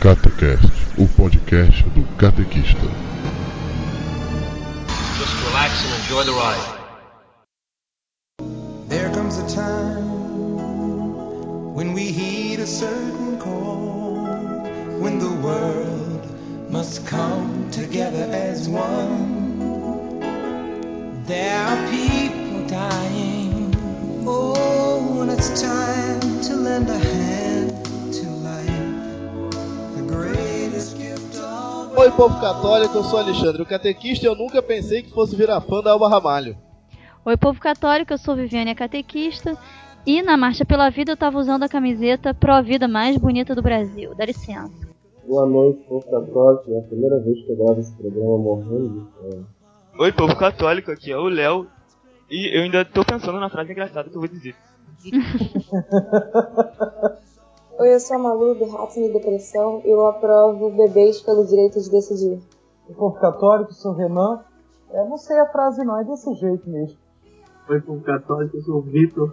Catecast, o podcast do catequista. Just relax and enjoy the ride. There comes a time when we heed a certain call, when the world must come together as one. There are people dying. Oh, when it's time to lend a hand Oi, povo católico, eu sou Alexandre, o catequista, e eu nunca pensei que fosse virar fã da Alba Ramalho. Oi, povo católico, eu sou Viviane a Catequista. E na Marcha pela Vida eu tava usando a camiseta Pro Vida mais bonita do Brasil. Dá licença. Boa noite, povo católico. É a primeira vez que eu gravo esse programa morrendo de fome. Oi, povo católico, aqui é o Léo. E eu ainda tô pensando na frase engraçada que eu vou dizer. Oi, eu sou a Malu do Ratos e Depressão e eu aprovo bebês pelo direito de decidir. O povo católico, sou Renan. É, não sei a frase não, é desse jeito mesmo. Oi, povo católico, eu sou o Vitor.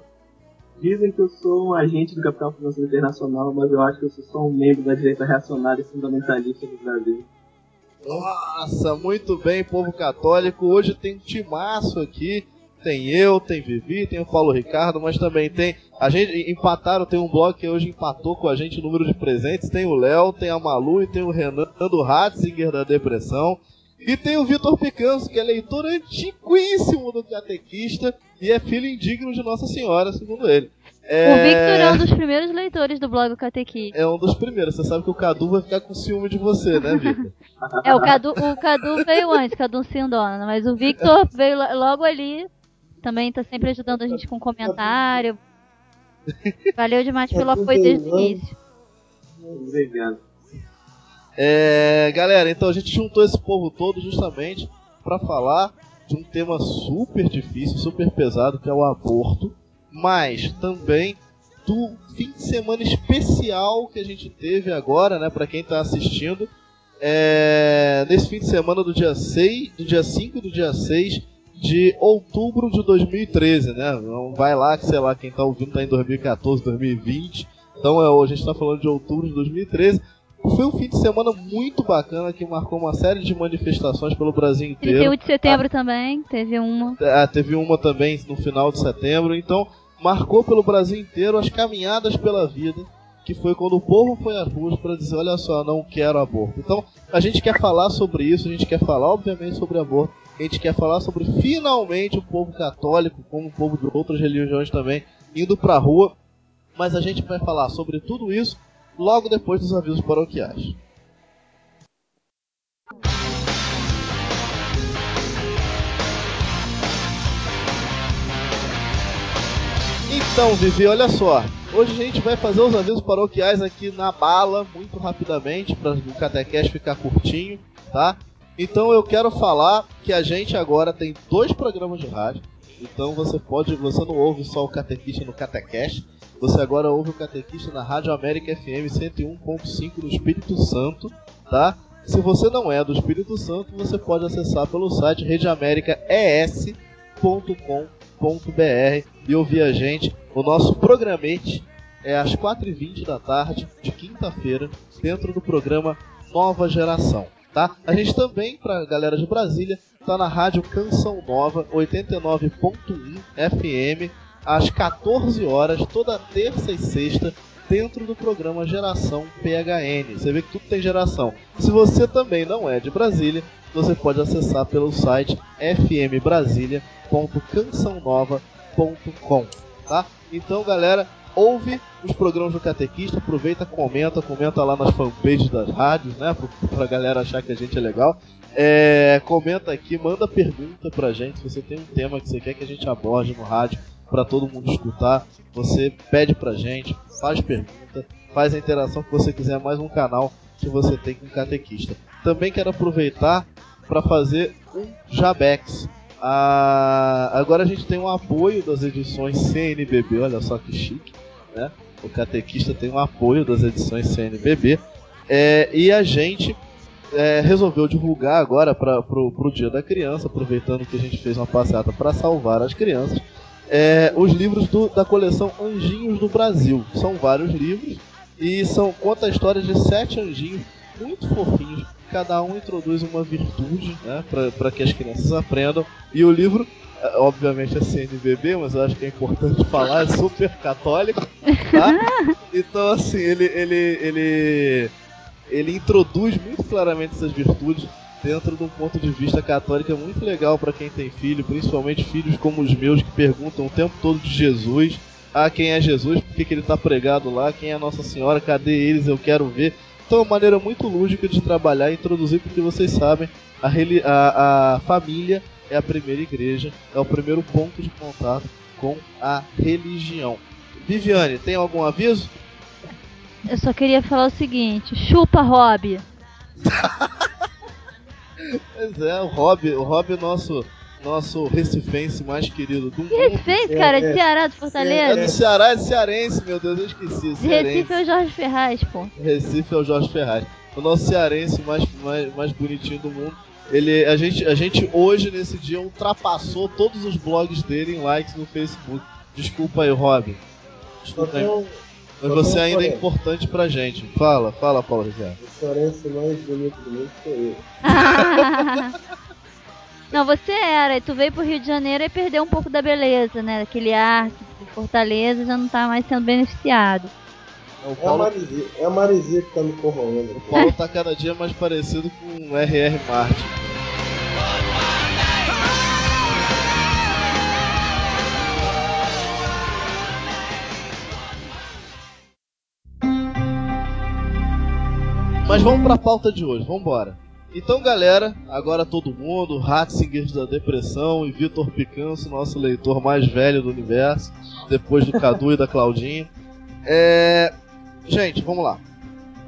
Dizem que eu sou um agente do Capital Financeiro Internacional, mas eu acho que eu sou só um membro da direita reacionária e fundamentalista do Brasil. Nossa, muito bem, povo católico. Hoje tem um timaço aqui. Tem eu, tem Vivi, tem o Paulo Ricardo, mas também tem. A gente empataram, tem um blog que hoje empatou com a gente o número de presentes. Tem o Léo, tem a Malu e tem o Renan do Ratzinger da Depressão. E tem o Vitor Picanso, que é leitor antiquíssimo do Catequista e é filho indigno de Nossa Senhora, segundo ele. É... O Victor é um dos primeiros leitores do blog Catequista. É um dos primeiros. Você sabe que o Cadu vai ficar com ciúme de você, né, Vitor? É, o Cadu, o Cadu veio antes, Cadu Sindona, mas o Victor veio lo- logo ali. Também tá sempre ajudando a gente com comentário. Valeu demais pelo apoio desde o início. Obrigado. É, galera, então a gente juntou esse povo todo justamente para falar de um tema super difícil, super pesado, que é o aborto, mas também do fim de semana especial que a gente teve agora, né, para quem tá assistindo, é, nesse fim de semana do dia 6, do dia 5 e do dia 6 de outubro de 2013, né? Não vai lá que sei lá quem tá ouvindo tá em 2014, 2020. Então é, a gente tá falando de outubro de 2013. Foi um fim de semana muito bacana que marcou uma série de manifestações pelo Brasil inteiro. 31 de setembro também, teve uma. Ah, teve uma também no final de setembro. Então, marcou pelo Brasil inteiro as caminhadas pela vida, que foi quando o povo foi às ruas para dizer: olha só, não quero aborto. Então, a gente quer falar sobre isso, a gente quer falar, obviamente, sobre aborto. A gente quer falar sobre finalmente o povo católico, como o povo de outras religiões também, indo pra rua. Mas a gente vai falar sobre tudo isso logo depois dos avisos paroquiais. Então, Vivi, olha só. Hoje a gente vai fazer os avisos paroquiais aqui na bala, muito rapidamente, para o Catequest ficar curtinho, tá? Então eu quero falar que a gente agora tem dois programas de rádio. Então você pode, você não ouve só o Catequista no Catequest, você agora ouve o Catequista na Rádio América FM 101.5 no Espírito Santo, tá? Se você não é do Espírito Santo, você pode acessar pelo site redeamericaes.com.br e ouvir a gente. O nosso programete é às 4h20 da tarde, de quinta-feira, dentro do programa Nova Geração. Tá? A gente também, pra galera de Brasília, tá na rádio Canção Nova 89.1 FM às 14 horas, toda terça e sexta, dentro do programa Geração PHN. Você vê que tudo tem geração. Se você também não é de Brasília, você pode acessar pelo site fmbrasilia.cançãonova.com, tá? Então, galera, ouve os programas do Catequista, aproveita, comenta, comenta lá nas fanpages das rádios, né? Pra, galera achar que a gente é legal. É, comenta aqui, manda pergunta pra gente. Se você tem um tema que você quer que a gente aborde no rádio para todo mundo escutar, você pede pra gente, faz pergunta, faz a interação que você quiser, mais um canal que você tem com o Catequista. Também quero aproveitar para fazer um Jabex. Ah, agora a gente tem um apoio das edições CNBB, olha só que chique, né? O Catequista tem um apoio das edições CNBB. É, e a gente é, resolveu divulgar agora para pro Dia da Criança, aproveitando que a gente fez uma passeata para salvar as crianças, é, os livros do- da coleção Anjinhos do Brasil. São vários livros E são conta a história de sete anjinhos muito fofinhos. Cada um introduz uma virtude, né, para que as crianças aprendam. E o livro, é, obviamente é CNBB, mas eu acho que é importante falar, é super católico, tá? Então assim, ele ele ele ele introduz muito claramente essas virtudes dentro de um ponto de vista católico muito legal para quem tem filho, principalmente filhos como os meus que perguntam o tempo todo de Jesus. Ah, quem é Jesus? Por que, que ele está pregado lá? Quem é Nossa Senhora? Cadê eles? Eu quero ver. Então é uma maneira muito lúdica de trabalhar e introduzir, porque vocês sabem, a, a, a família é a primeira igreja, é o primeiro ponto de contato com a religião. Viviane, tem algum aviso? Eu só queria falar o seguinte: chupa, Rob! pois é, o Rob, o Rob é nosso nosso recifense mais querido do mundo. Que Recifense, cara? de é, Ceará, de Fortaleza? É do Ceará, é de cearense, meu Deus, eu esqueci. De Recife é o Jorge Ferraz, pô. Recife é o Jorge Ferraz. O nosso cearense mais, mais, mais bonitinho do mundo. Ele, a, gente, a gente hoje, nesse dia, ultrapassou todos os blogs dele em likes no Facebook. Desculpa aí, Robin. Desculpa aí. Mas você ainda é importante pra gente. Fala, fala, Paulo Ricardo. O cearense mais bonito do mundo sou eu. Não, você era, e tu veio pro Rio de Janeiro e perdeu um pouco da beleza, né? Aquele ar de Fortaleza já não tá mais sendo beneficiado. É, o Paulo... é, a Marizia, é a Marizia que tá me corroendo. O Paulo tá cada dia mais parecido com o R.R. Martin. Mas vamos pra pauta de hoje, vamos embora. Então, galera, agora todo mundo, Ratzinger da Depressão e Vitor Picanso, nosso leitor mais velho do universo, depois do Cadu e da Claudinha. É... Gente, vamos lá.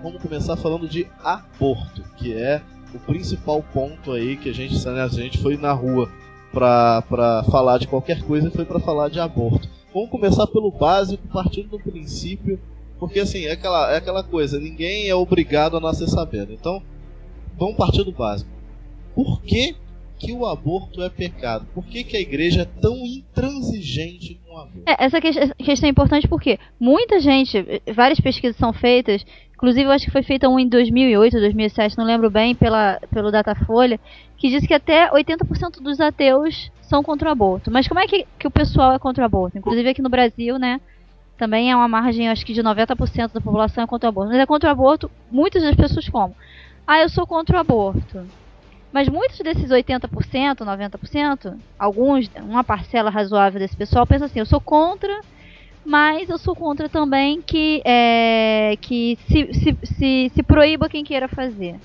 Vamos começar falando de aborto, que é o principal ponto aí que a gente, né, a gente foi na rua pra, pra falar de qualquer coisa e foi para falar de aborto. Vamos começar pelo básico, partindo do princípio, porque assim, é aquela, é aquela coisa, ninguém é obrigado a nascer sabendo. Então, vamos partir do básico. Por que, que o aborto é pecado? Por que, que a igreja é tão intransigente com o aborto? É, essa questão é importante porque muita gente, várias pesquisas são feitas, inclusive eu acho que foi feita um em 2008, 2007, não lembro bem, pela, pelo Datafolha, que diz que até 80% dos ateus são contra o aborto. Mas como é que, que o pessoal é contra o aborto? Inclusive aqui no Brasil, né? Também é uma margem, acho que de 90% da população é contra o aborto. Mas é contra o aborto, muitas das pessoas como? ah, eu sou contra o aborto. Mas muitos desses 80%, 90%, alguns, uma parcela razoável desse pessoal pensa assim, eu sou contra, mas eu sou contra também que, é, que se, se, se, se proíba quem queira fazer.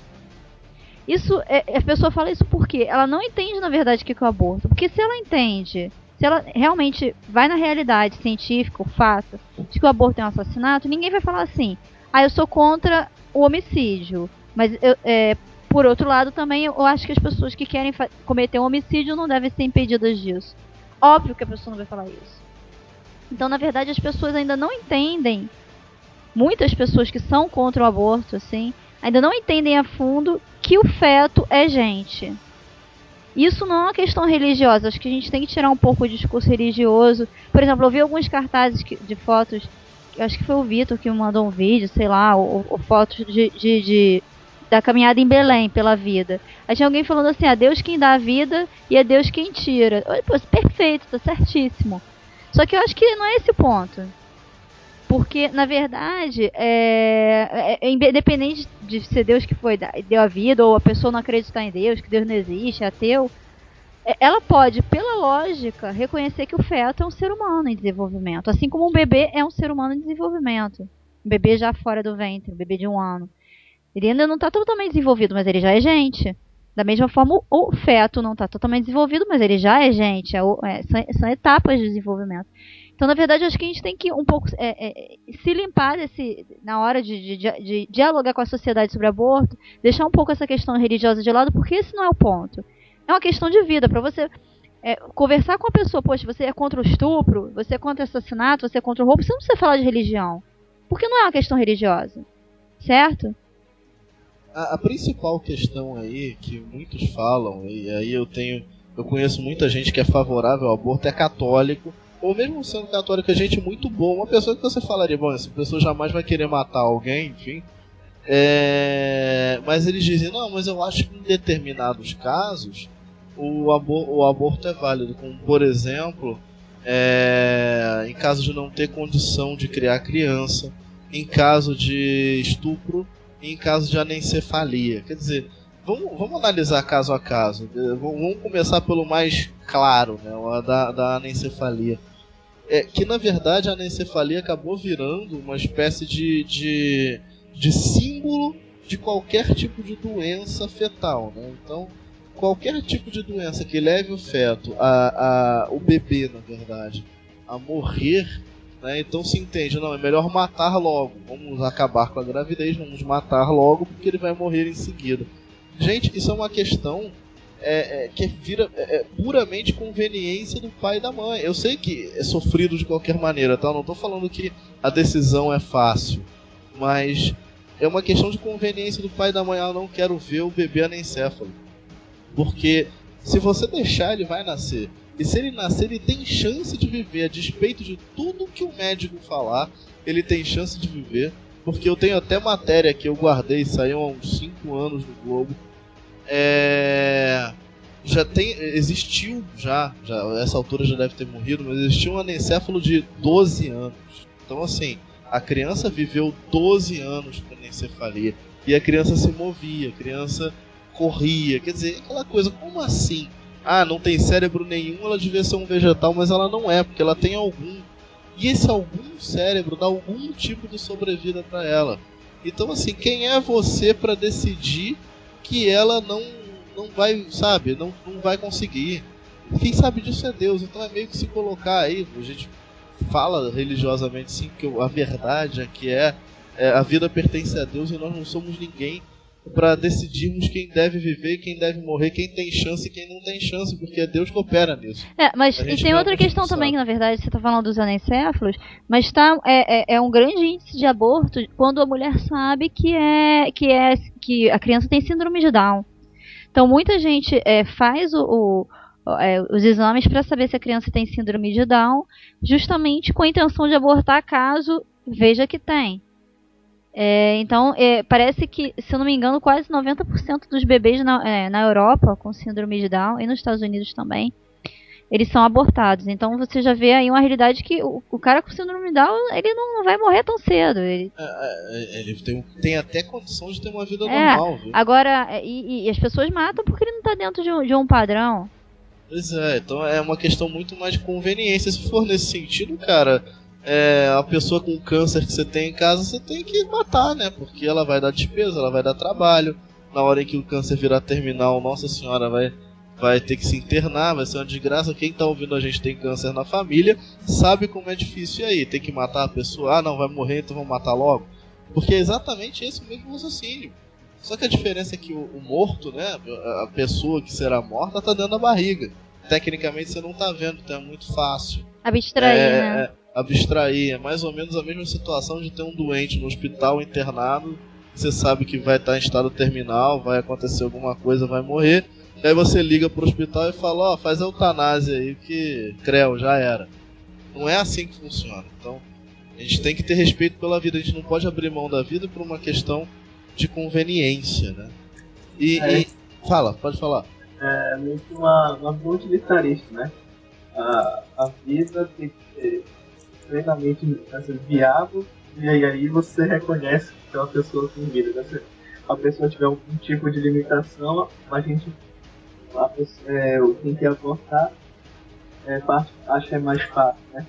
Isso, é, a pessoa fala isso porque ela não entende na verdade o que é o aborto. Porque se ela entende, se ela realmente vai na realidade científica, o fato de que o aborto é um assassinato, ninguém vai falar assim, ah, eu sou contra o homicídio mas, eu, é, por outro lado, também eu acho que as pessoas que querem cometer um homicídio não devem ser impedidas disso. Óbvio que a pessoa não vai falar isso. Então, na verdade, as pessoas ainda não entendem. Muitas pessoas que são contra o aborto, assim, ainda não entendem a fundo que o feto é gente. Isso não é uma questão religiosa. Acho que a gente tem que tirar um pouco o discurso religioso. Por exemplo, eu vi alguns cartazes de fotos. Acho que foi o Vitor que me mandou um vídeo, sei lá, ou, ou fotos de, de, de da caminhada em Belém pela vida. Aí tinha alguém falando assim: é Deus quem dá a vida e é Deus quem tira. Pô, perfeito, tá certíssimo. Só que eu acho que não é esse o ponto. Porque, na verdade, é, é, é independente de ser Deus que foi deu a vida ou a pessoa não acreditar em Deus, que Deus não existe, é ateu, é, ela pode, pela lógica, reconhecer que o feto é um ser humano em desenvolvimento. Assim como um bebê é um ser humano em desenvolvimento. Um bebê já fora do ventre, um bebê de um ano. Ele ainda não está totalmente desenvolvido, mas ele já é gente. Da mesma forma, o feto não está totalmente desenvolvido, mas ele já é gente. É, é, são, são, etapas de desenvolvimento. Então, na verdade, acho que a gente tem que um pouco é, é, se limpar desse, na hora de, de, de, dialogar com a sociedade sobre aborto, deixar um pouco essa questão religiosa de lado, porque esse não é o ponto. É uma questão de vida. Para você é, conversar com a pessoa, poxa, você é contra o estupro, você é contra o assassinato, você é contra o roubo, você não precisa falar de religião. Porque não é uma questão religiosa. Certo? a, a, principal questão aí que muitos falam, e aí eu tenho. Eu conheço muita gente que é favorável ao aborto, é católico, ou mesmo sendo católica, gente muito boa, uma pessoa que você falaria, bom, essa pessoa jamais vai querer matar alguém, enfim. É, mas eles dizem, não, mas eu acho que em determinados casos o, abor o aborto é válido, como por exemplo, é, em caso de não ter condição de criar criança, em caso de estupro e em caso de anencefalia. Quer dizer, vamos, vamos analisar caso a caso. Vamos começar pelo mais claro, né, da, da anencefalia é, que na verdade a anencefalia acabou virando uma espécie de, de, de símbolo de qualquer tipo de doença fetal. Né? Então, qualquer tipo de doença que leve o feto, a, a, o bebê, na verdade, a morrer, né? então se entende, não, é melhor matar logo. Vamos acabar com a gravidez, vamos matar logo porque ele vai morrer em seguida. Gente, isso é uma questão é, é, que vira é, é, puramente conveniência do pai e da mãe. Eu sei que é sofrido de qualquer maneira, tá? Não estou falando que a decisão é fácil, mas é uma questão de conveniência do pai e da mãe. Ah, eu não quero ver o bebê anencéfalo. Porque se você deixar, ele vai nascer. E se ele nascer, ele tem chance de viver, a despeito de tudo que o médico falar, ele tem chance de viver. Porque eu tenho até matéria que eu guardei, saiu há uns 5 anos no Globo, é, já tem existiu já, já essa altura já deve ter morrido, mas existiu um anencéfalo de 12 anos. Então assim, a criança viveu 12 anos com anencefalia e a criança se movia, a criança corria, quer dizer, aquela coisa, como assim? Ah, não tem cérebro nenhum, ela devia ser um vegetal, mas ela não é, porque ela tem algum. E esse algum cérebro dá algum tipo de sobrevida para ela. Então assim, quem é você para decidir que ela não não vai, sabe, não, não vai conseguir. Quem sabe disso é Deus, então é meio que se colocar aí, a gente fala religiosamente sim que a verdade é que é, é a vida pertence a Deus e nós não somos ninguém para decidirmos quem deve viver, quem deve morrer, quem tem chance e quem não tem chance, porque é Deus que opera nisso. É, mas e tem outra questão também, que na verdade você está falando dos anencéfalos, mas tá, é, é, é, um grande índice de aborto quando a mulher sabe que é que é que a criança tem síndrome de Down. Então muita gente é, faz o, o é, os exames para saber se a criança tem síndrome de Down, justamente com a intenção de abortar caso veja que tem. É, então, é, parece que, se eu não me engano, quase 90% dos bebês na, é, na Europa com síndrome de Down e nos Estados Unidos também, eles são abortados. Então você já vê aí uma realidade que o, o cara com síndrome de Down, ele não, vai morrer tão cedo. Ele, é, é, ele tem, tem, até condição de ter uma vida é, normal. Viu? Agora, e, e, as pessoas matam porque ele não está dentro de um, de um padrão. Pois é, então é uma questão muito mais de conveniência. Se for nesse sentido, cara, é, a pessoa com câncer que você tem em casa, você tem que matar, né? Porque ela vai dar despesa, ela vai dar trabalho. Na hora em que o câncer virar terminal, nossa senhora, vai, vai ter que se internar, vai ser uma desgraça. Quem tá ouvindo a gente tem câncer na família, sabe como é difícil e aí. Tem que matar a pessoa, ah não, vai morrer, então vamos matar logo. Porque é exatamente esse mesmo raciocínio. Só que a diferença é que o, o morto, né, a pessoa que será morta, tá dentro da barriga. Tecnicamente você não tá vendo, então é muito fácil. Abstrair, é, né? É, abstrair. É mais ou menos a mesma situação de ter um doente no hospital internado. Você sabe que vai estar em estado terminal, vai acontecer alguma coisa, vai morrer. Aí você liga pro hospital e fala, ó, oh, faz a eutanásia aí que creu, já era. Não é assim que funciona. Então, a gente tem que ter respeito pela vida. A gente não pode abrir mão da vida por uma questão de conveniência, né? E, é. e... fala, pode falar. É meio que uma, uma utilitarista, né? A, a vida tem que ser plenamente assim, viável e aí você reconhece que é uma pessoa com vida. Né? Se a pessoa tiver algum tipo de limitação, a gente, a pessoa, é, quem quer abortar, é, acha que é mais fácil, né?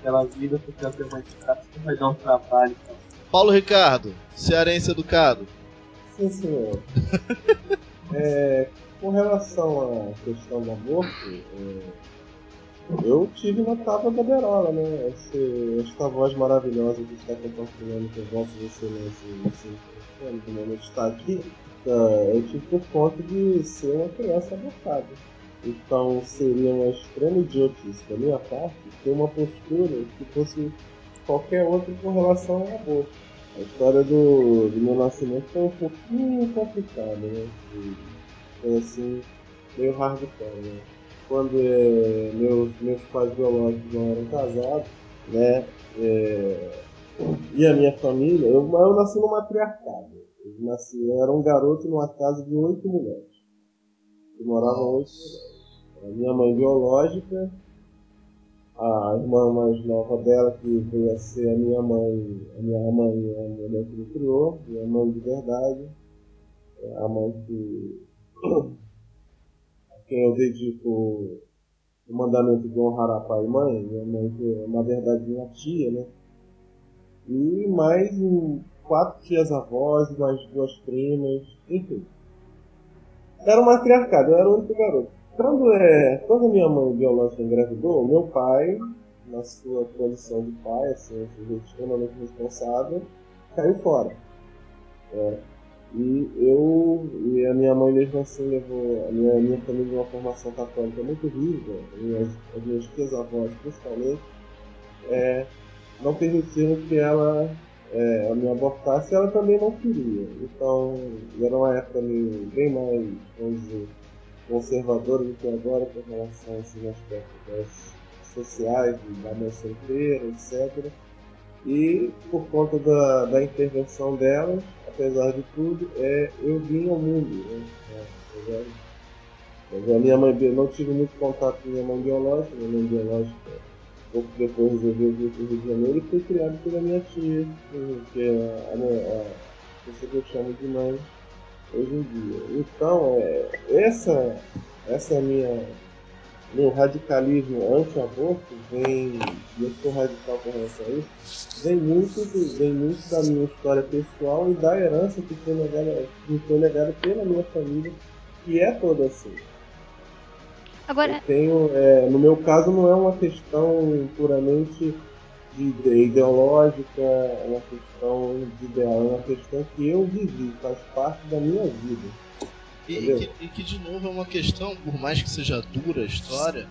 Aquela vida, porque ela tem uma limitação, vai dar um trabalho. Então. Paulo Ricardo, cearense educado. Sim, senhor. é, com relação à questão do aborto, é, eu tive na tapa da Berola, né? Esse, esta voz maravilhosa que está compartilhando com Vossa Excelência nesse no momento está aqui, uh, eu tive por conta de ser uma criança abortada. Então seria uma extrema idiotice da minha parte ter uma postura que fosse qualquer outra com relação ao aborto. A história do, do meu nascimento foi um pouquinho complicada, né? foi assim, meio hardcore, né? Quando é, meus, meus pais biológicos não eram casados, né? É, e a minha família, eu, eu nasci numa matriarcado. Eu, nasci, eu era um garoto numa casa de oito mulheres. E moravam oito. A minha mãe biológica, a irmã mais nova dela, que veio a ser a minha mãe, a minha mãe, a mulher que me criou, minha mãe de verdade, a mãe que quem eu dedico o mandamento de honrar a pai e mãe, minha mãe que é, na verdade minha tia, né? E mais um, quatro tias avós, mais duas primas, enfim. Era uma matriarcado, eu era o único garoto. Quando, é, quando minha mãe biológica engravidou, meu pai, na sua condição de pai, assim, um sujeito extremamente responsável, caiu fora. É. E eu e a minha mãe mesmo assim levou a minha, a minha família uma formação católica muito rígida, as minhas tias avós principalmente, é, não permitiram que ela é, me abortasse ela também não queria. Então era uma época meio, bem mais, vamos dizer, conservadora do que agora com relação a esses aspectos sociais, da mãe solteira, etc. E por conta da, da intervenção delas, apesar de tudo, é, eu vim ao mundo. Né? É, a minha mãe, não tive muito contato com minha mãe biológica, minha mãe biológica, pouco depois resolveu vir para o Rio de Janeiro e fui criado pela minha tia, que é a, a, a pessoa que eu chamo de mãe hoje em dia. Então, é, essa, essa é a minha meu radicalismo anti-aborto vem, e eu sou radical com relação a isso, vem muito, vem muito da minha história pessoal e da herança que foi negada, que foi negada pela minha família, que é toda assim. Agora... Eu tenho, é, no meu caso, não é uma questão puramente de ideológica, é uma questão de ideal, é uma questão que eu vivi, faz parte da minha vida. E, e, que, e, que, de novo é uma questão, por mais que seja dura a história,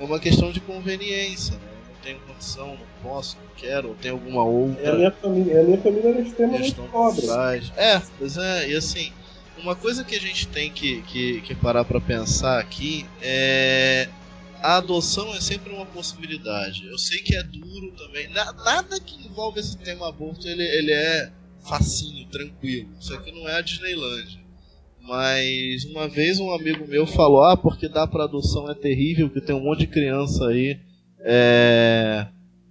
é uma questão de conveniência. Né? Eu não tenho condição, não posso, não quero, ou tem alguma outra. É a minha família, a minha família era extremamente pobre. É, pois é, e assim, uma coisa que a gente tem que, que, que parar para pensar aqui é. A adoção é sempre uma possibilidade. Eu sei que é duro também. Nada que envolve esse tema aborto ele, ele é facinho, tranquilo. Isso aqui não é a Disneylandia. Mas uma vez um amigo meu falou: Ah, porque dar para adoção é terrível, que tem um monte de criança aí é,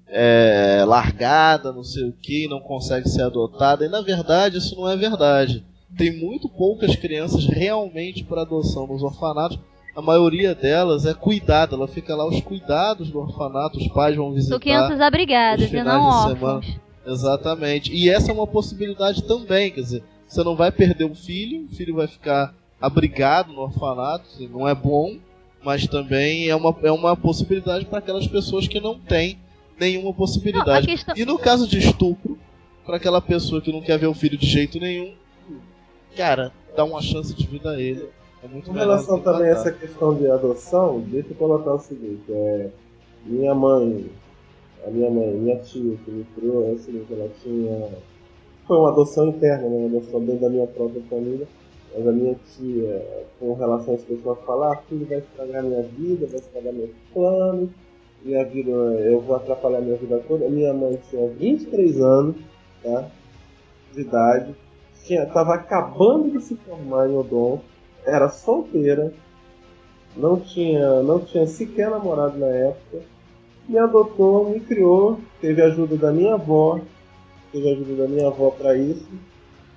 é, largada, não sei o que, não consegue ser adotada. E na verdade isso não é verdade. Tem muito poucas crianças realmente para adoção nos orfanatos. A maioria delas é cuidada, ela fica lá os cuidados do orfanato, os pais vão visitar. São crianças abrigadas e não órfãos. Exatamente. E essa é uma possibilidade também, quer dizer, você não vai perder o filho, o filho vai ficar abrigado no orfanato, não é bom, mas também é uma, é uma possibilidade para aquelas pessoas que não têm nenhuma possibilidade. Não, questão... E no caso de estupro, para aquela pessoa que não quer ver o filho de jeito nenhum, cara, dá uma chance de vida a ele. É muito Com relação também a essa questão de adoção, deixa eu colocar o seguinte, é, minha mãe, a minha mãe, minha tia que me criou, é o seguinte, ela tinha foi uma adoção interna, né? uma adoção dentro da minha própria família. Mas a minha tia, com relação às pessoas falar, ah, vai estragar minha vida, vai estragar meus planos, minha vida, eu vou atrapalhar minha vida toda. Minha mãe tinha 23 anos, tá? De idade, tinha, tava acabando de se formar em Odon, era solteira, não tinha, não tinha sequer namorado na época, me adotou, me criou, teve a ajuda da minha avó, teve a ajuda da minha avó para isso.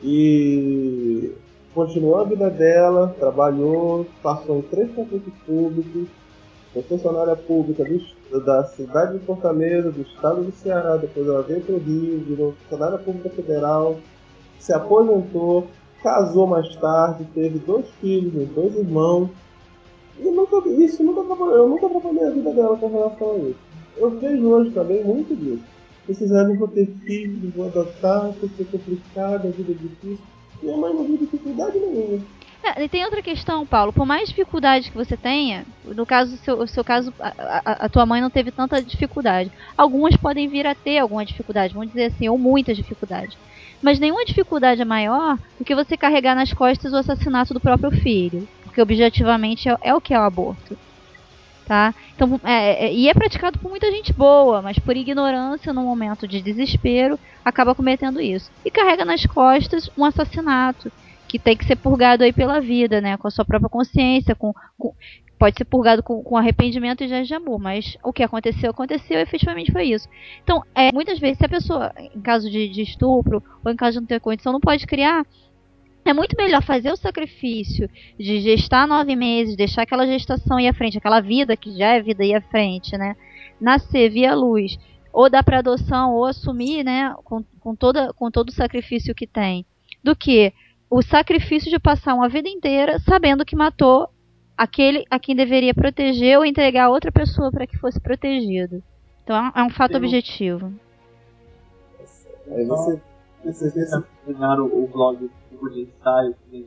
E continuou a vida dela, trabalhou, passou em três concursos públicos, foi funcionária pública do, da cidade de Fortaleza, do estado do Ceará, depois ela veio para o Rio, virou funcionária pública federal, se aposentou, casou mais tarde, teve dois filhos, dois irmãos. E nunca, isso nunca eu nunca atrapalhei a vida dela com relação a isso. Eu vejo hoje também muito disso precisaram vou ter filhos, vou adotar, porque é complicado, a vida é difícil. Minha mãe não viu dificuldade nenhuma. É, e tem outra questão, Paulo. Por mais dificuldade que você tenha, no caso, seu, seu caso, a, a, a, tua mãe não teve tanta dificuldade. Algumas podem vir a ter alguma dificuldade, vamos dizer assim, ou muita dificuldade. Mas nenhuma dificuldade é maior do que você carregar nas costas o assassinato do próprio filho. Porque objetivamente é, é o que é o aborto. Tá? Então, é, é, e é praticado por muita gente boa, mas por ignorância, num momento de desespero, acaba cometendo isso. E carrega nas costas um assassinato que tem que ser purgado aí pela vida, né? Com a sua própria consciência, com, com pode ser purgado com, com arrependimento e já de amor, mas o que aconteceu, aconteceu, efetivamente foi isso. Então, é, muitas vezes, se a pessoa, em caso de, de estupro, ou em caso de não ter condição, não pode criar, é muito melhor fazer o sacrifício de gestar nove meses, deixar aquela gestação ir à frente, aquela vida que já é vida ir à frente, né? Nascer via luz, ou dar para adoção, ou assumir, né? Com, com, toda, com todo o sacrifício que tem, do que o sacrifício de passar uma vida inteira sabendo que matou aquele a quem deveria proteger ou entregar a outra pessoa para que fosse protegido. Então é um, é um fato um- objetivo. Aí você. Vocês acompanharam o blog Clube de Ensaio, que tem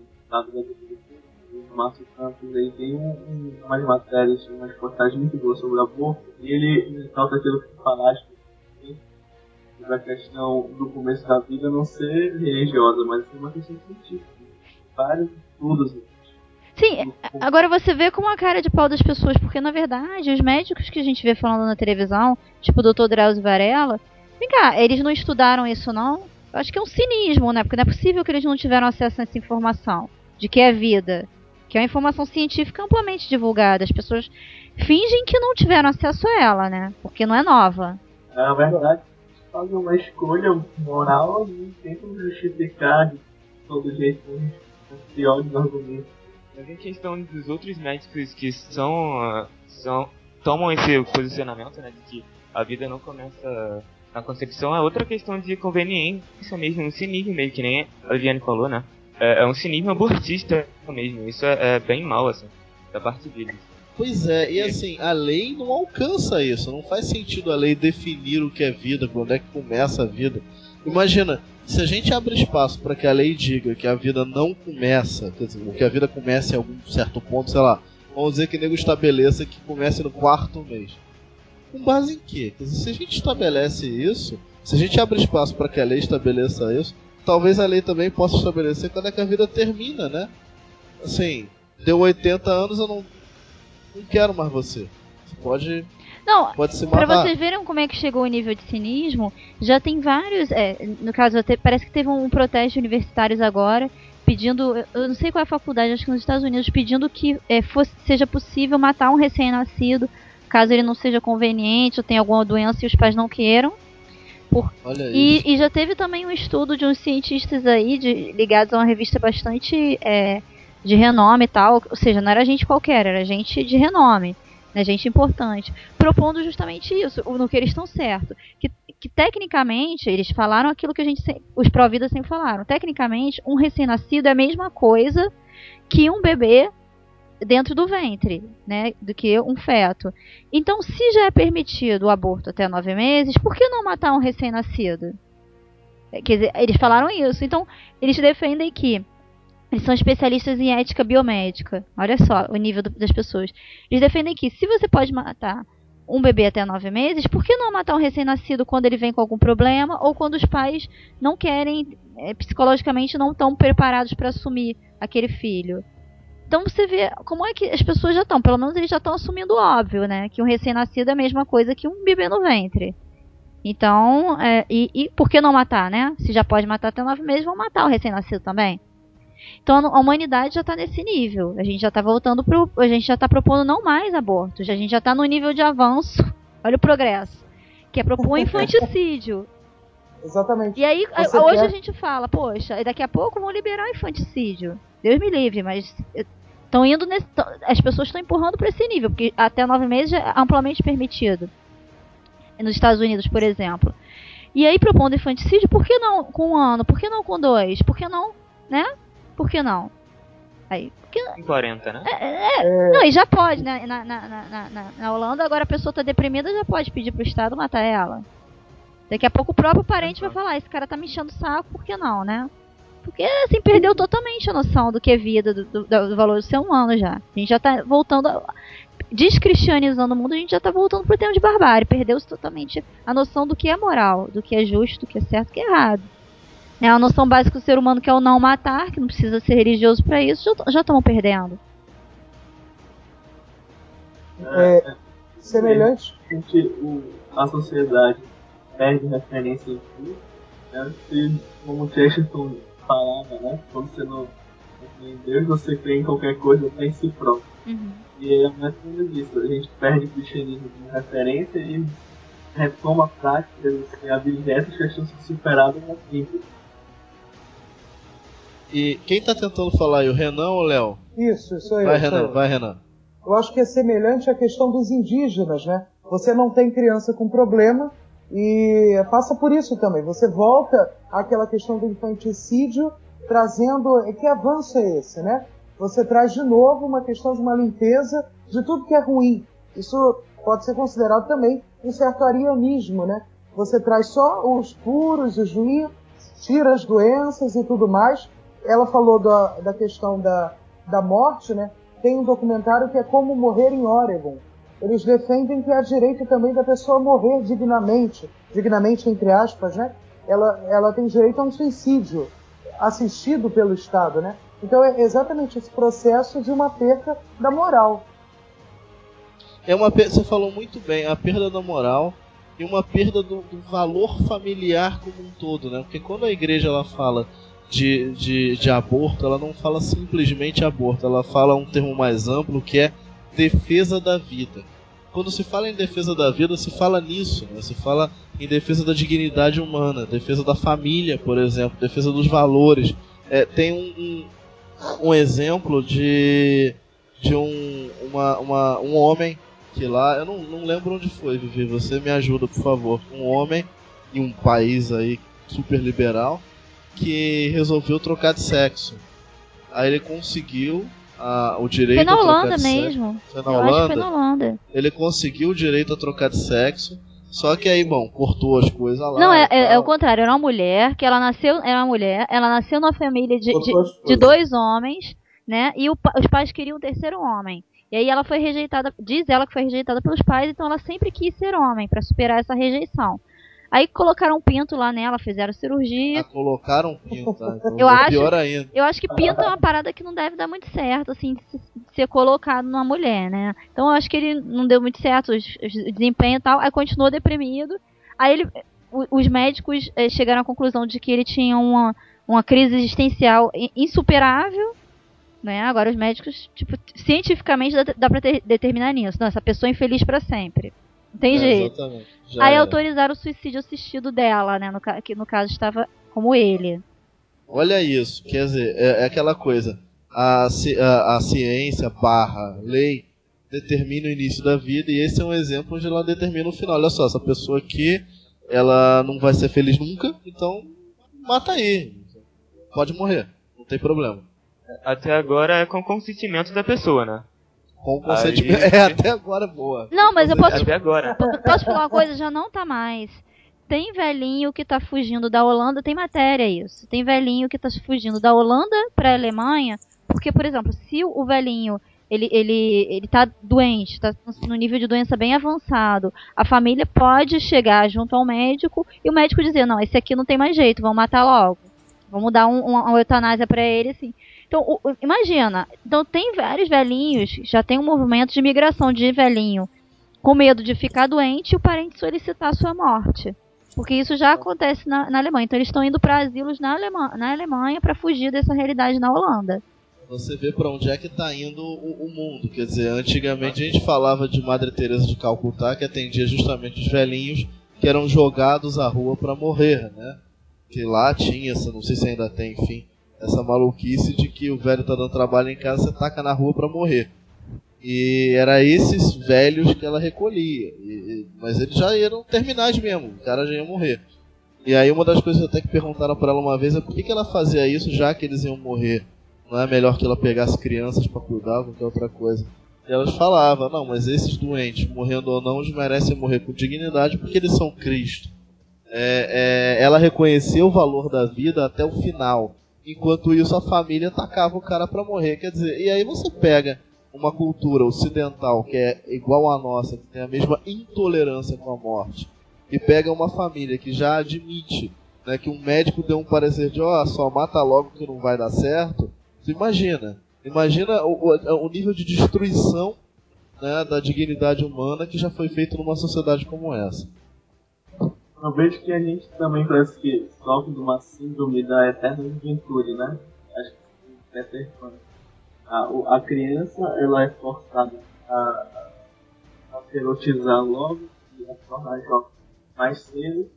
do Márcio Campos, aí tem um, um, umas matérias, umas postagens muito boas sobre o aborto, e ele ressalta aquilo falaste, né, sobre a questão do começo da vida não ser religiosa, mas ser uma questão científica. Vários estudos. Sim, agora você vê com a cara de pau das pessoas, porque na verdade os médicos que a gente vê falando na televisão, tipo o Dr. Drauzio Varela, vem cá, eles não estudaram isso não? Eu acho que é um cinismo, né? Porque não é possível que eles não tiveram acesso a essa informação de que é vida, que é uma informação científica amplamente divulgada. As pessoas fingem que não tiveram acesso a ela, né? Porque não é nova. Na verdade, fazem uma escolha moral e tentam justificar de todo jeito com os piores argumentos. Mas em questão dos outros médicos que são, ah, são tomam esse posicionamento, né, de que a vida não começa na concepção, é outra questão de conveniência mesmo, um cinismo meio que nem a Viviane falou, né? É, é um cinismo abortista mesmo, isso é, é bem mal, assim, da parte deles. Pois é, e assim, a lei não alcança isso. Não faz sentido a lei definir o que é vida, quando é que começa a vida. Imagina, se a gente abre espaço para que a lei diga que a vida não começa, quer dizer, que a vida começa em algum certo ponto, sei lá, vamos dizer que nego estabeleça que comece no quarto mês. Com base em quê? Dizer, se a gente estabelece isso, se a gente abre espaço para que a lei estabeleça isso, talvez a lei também possa estabelecer quando é que a vida termina, né? Assim, deu 80 anos, eu não, não quero mais você. Você pode, Não, matar. vocês verem como é que chegou o nível de cinismo, já tem vários. é, no caso, até, parece que teve um protesto de universitários agora, pedindo. eu- Eu não sei qual é a faculdade, acho que nos Estados Unidos, pedindo que é, fosse, seja possível matar um recém-nascido, caso ele não seja conveniente ou tenha alguma doença e os pais não queiram. Olha E, isso. e já teve também um estudo de uns cientistas aí, de- ligados a uma revista bastante é, de renome e tal, ou seja, não era gente qualquer, era gente de renome, né, gente importante, propondo justamente isso, no que eles estão certo, que, que tecnicamente, eles falaram aquilo que a gente, os pró-vida sempre falaram, tecnicamente, um recém-nascido é a mesma coisa que um bebê dentro do ventre, né, do que um feto. Então, se já é permitido o aborto até nove meses, por que não matar um recém-nascido? É, Quer dizer, eles falaram isso. Então, eles defendem que eles são especialistas em ética biomédica. Olha só o nível do- das pessoas. Eles defendem que se você pode matar um bebê até nove meses, por que não matar um recém-nascido quando ele vem com algum problema ou quando os pais não querem, é, psicologicamente, não estão preparados para assumir aquele filho? Então você vê como é que as pessoas já estão, pelo menos eles já estão assumindo o óbvio, né? Que um recém-nascido é a mesma coisa que um bebê no ventre. Então, é, e, e por que não matar, né? Se já pode matar até nove meses, vão matar o recém-nascido também. Então a humanidade já está nesse nível. A gente já está voltando pro. A gente já está propondo não mais abortos. A gente já está no nível de avanço. Olha o progresso. Que é propor infanticídio. Exatamente. E aí, Você hoje quer- a gente fala, poxa, daqui a pouco vão liberar o infanticídio. Deus me livre, mas estão indo nesse. tão- as pessoas estão empurrando para esse nível, porque até nove meses é amplamente permitido. Nos Estados Unidos, por exemplo. E aí, propondo infanticídio, por que não com um ano? Por que não com dois? Por que não, né? Por que não? Aí, porque Em 40, né? é, não, e já pode, né? Na, na, na, na- Holanda, agora a pessoa tá deprimida, já pode pedir pro Estado matar ela. Daqui a pouco o próprio parente vai falar, esse cara tá me enchendo o saco, por que não, né? Porque, assim, perdeu totalmente a noção do que é vida, do, do- do valor do ser humano já. A gente já tá voltando, a, descristianizando o mundo, a gente já tá voltando pro tema de barbárie. Perdeu-se totalmente a noção do que é moral, do que é justo, do que é certo, do que é errado. É a noção básica do ser humano que é o não matar, que não precisa ser religioso pra isso, já- estamos perdendo. É, semelhante. A, gente, o, a sociedade perde referência em tudo. Né? Se, como o Chesterton falava, né? Quando você não, crê em Deus, você crê em qualquer coisa, até em si próprio. Uhum. E é mais ou menos isso. A gente perde o cristianismo como referência e retoma práticas assim, abjetas que estão sendo superadas na Bíblia. E quem tá tentando falar aí, o Renan ou o Léo? Isso, isso aí. Vai, isso Renan, vai, Renan. Eu acho que é semelhante à questão dos indígenas, né? Você não tem criança com problema e passa por isso também. Você volta àquela questão do infanticídio, trazendo. Que avanço é esse, né? Você traz de novo uma questão de uma limpeza de tudo que é ruim. Isso pode ser considerado também um certo arianismo, né? Você traz só os puros, os limpos, tira as doenças e tudo mais. Ela falou da, da questão da, da morte, né? Tem um documentário que é Como Morrer em Oregon. Eles defendem que há direito também da pessoa morrer dignamente, dignamente entre aspas, né? Ela, ela tem direito a um suicídio assistido pelo Estado, né? Então é exatamente esse processo de uma perca da moral. É uma você falou muito bem, a perda da moral e uma perda do, do valor familiar como um todo, né? Porque quando a igreja ela fala de, de, de aborto, ela não fala simplesmente aborto, ela fala um termo mais amplo que é defesa da vida. Quando se fala em defesa da vida, se fala nisso, né? se fala em defesa da dignidade humana, defesa da família, por exemplo, defesa dos valores. É, tem um, um, um exemplo de, de um, uma, uma, um homem que lá, eu não, não lembro onde foi, Vivi, você me ajuda, por favor. Um homem em um país aí super liberal que resolveu trocar de sexo. Aí ele conseguiu ah, o direito Foi na a trocar Holanda de sexo. mesmo. Foi na Eu Holanda? foi na Holanda. Ele conseguiu o direito a trocar de sexo. Só que aí, bom, cortou as coisas lá. Não, é, é, é o contrário. Era uma mulher que ela nasceu, era uma mulher, ela nasceu numa família de, de, de dois homens, né? E o os pais queriam um terceiro homem. E aí ela foi rejeitada, diz ela que foi rejeitada pelos pais, então ela sempre quis ser homem pra superar essa rejeição. Aí colocaram um pinto lá nela, fizeram cirurgia. Ah, colocaram um pinto, tá? Então, Eu é acho- pior ainda. Eu acho que pinto é uma parada que não deve dar muito certo, assim, de se- de ser colocado numa mulher, né? Então eu acho que ele não deu muito certo o desempenho e tal, aí continuou deprimido. Aí ele, os médicos eh, chegaram à conclusão de que ele tinha uma, uma crise existencial insuperável, né? Agora os médicos, tipo, cientificamente dá, dá pra ter- determinar nisso. Não, essa pessoa é infeliz pra sempre. Não tem É, jeito. exatamente. Já Aí era. autorizaram o suicídio assistido dela, né? No, que no caso estava como ele. Olha isso, quer dizer, é, é aquela coisa. A, ci- a, a ciência barra lei determina o início da vida e esse é um exemplo onde ela determina o final. Olha só, essa pessoa aqui, ela não vai ser feliz nunca, então mata aí. Pode morrer, não tem problema. Até agora é com consentimento da pessoa, né? Com consentimento. Aí- É, até agora boa. Não, mas eu posso Até agora. Posso falar uma coisa? Já não tá mais. Tem velhinho que tá fugindo da Holanda, tem matéria isso. Tem velhinho que tá fugindo da Holanda pra Alemanha, porque, por exemplo, se o velhinho ele, ele, ele tá doente, tá no nível de doença bem avançado, a família pode chegar junto ao médico e o médico dizer, não, esse aqui não tem mais jeito, vamos matar logo. Vamos dar um, uma, uma eutanásia pra ele, assim. Então, o- imagina, então tem vários velhinhos, já tem um movimento de migração de velhinho com medo de ficar doente e o parente solicitar sua morte. Porque isso já acontece na, na Alemanha. Então eles estão indo para asilos na, na Alemanha para fugir dessa realidade na Holanda. Você vê pra onde é que tá indo o, o mundo. Quer dizer, antigamente a gente falava de Madre Teresa de Calcutá, que atendia justamente os velhinhos que eram jogados à rua pra morrer, né? Que lá tinha não sei se ainda tem, enfim, essa maluquice de que o velho tá dando trabalho em casa, você taca na rua pra morrer. E era esses velhos que ela recolhia. E- mas eles já eram terminais mesmo, o cara já ia morrer. E aí uma das coisas até que perguntaram pra ela uma vez é por que, que ela fazia isso já que eles iam morrer. Não é melhor que ela pegasse crianças pra cuidar qualquer outra coisa. E elas falavam, não, mas esses doentes, morrendo ou não, eles merecem morrer com dignidade porque eles são Cristo. É, é, ela reconheceu o valor da vida até o final. Enquanto isso, a família tacava o cara pra morrer. Quer dizer, e aí você pega uma cultura ocidental que é igual à nossa, que tem a mesma intolerância com a morte, e pega uma família que já admite né, que um médico deu um parecer de ó, só mata logo que não vai dar certo. Você imagina, imagina o, o, o nível de destruição né, da dignidade humana que já foi feito numa sociedade como essa. Eu vejo que a gente também parece que sofre de uma síndrome da eterna juventude, né? Acho que Pan. A, a criança ela é forçada a, a se erotizar logo e a se tornar jovem mais cedo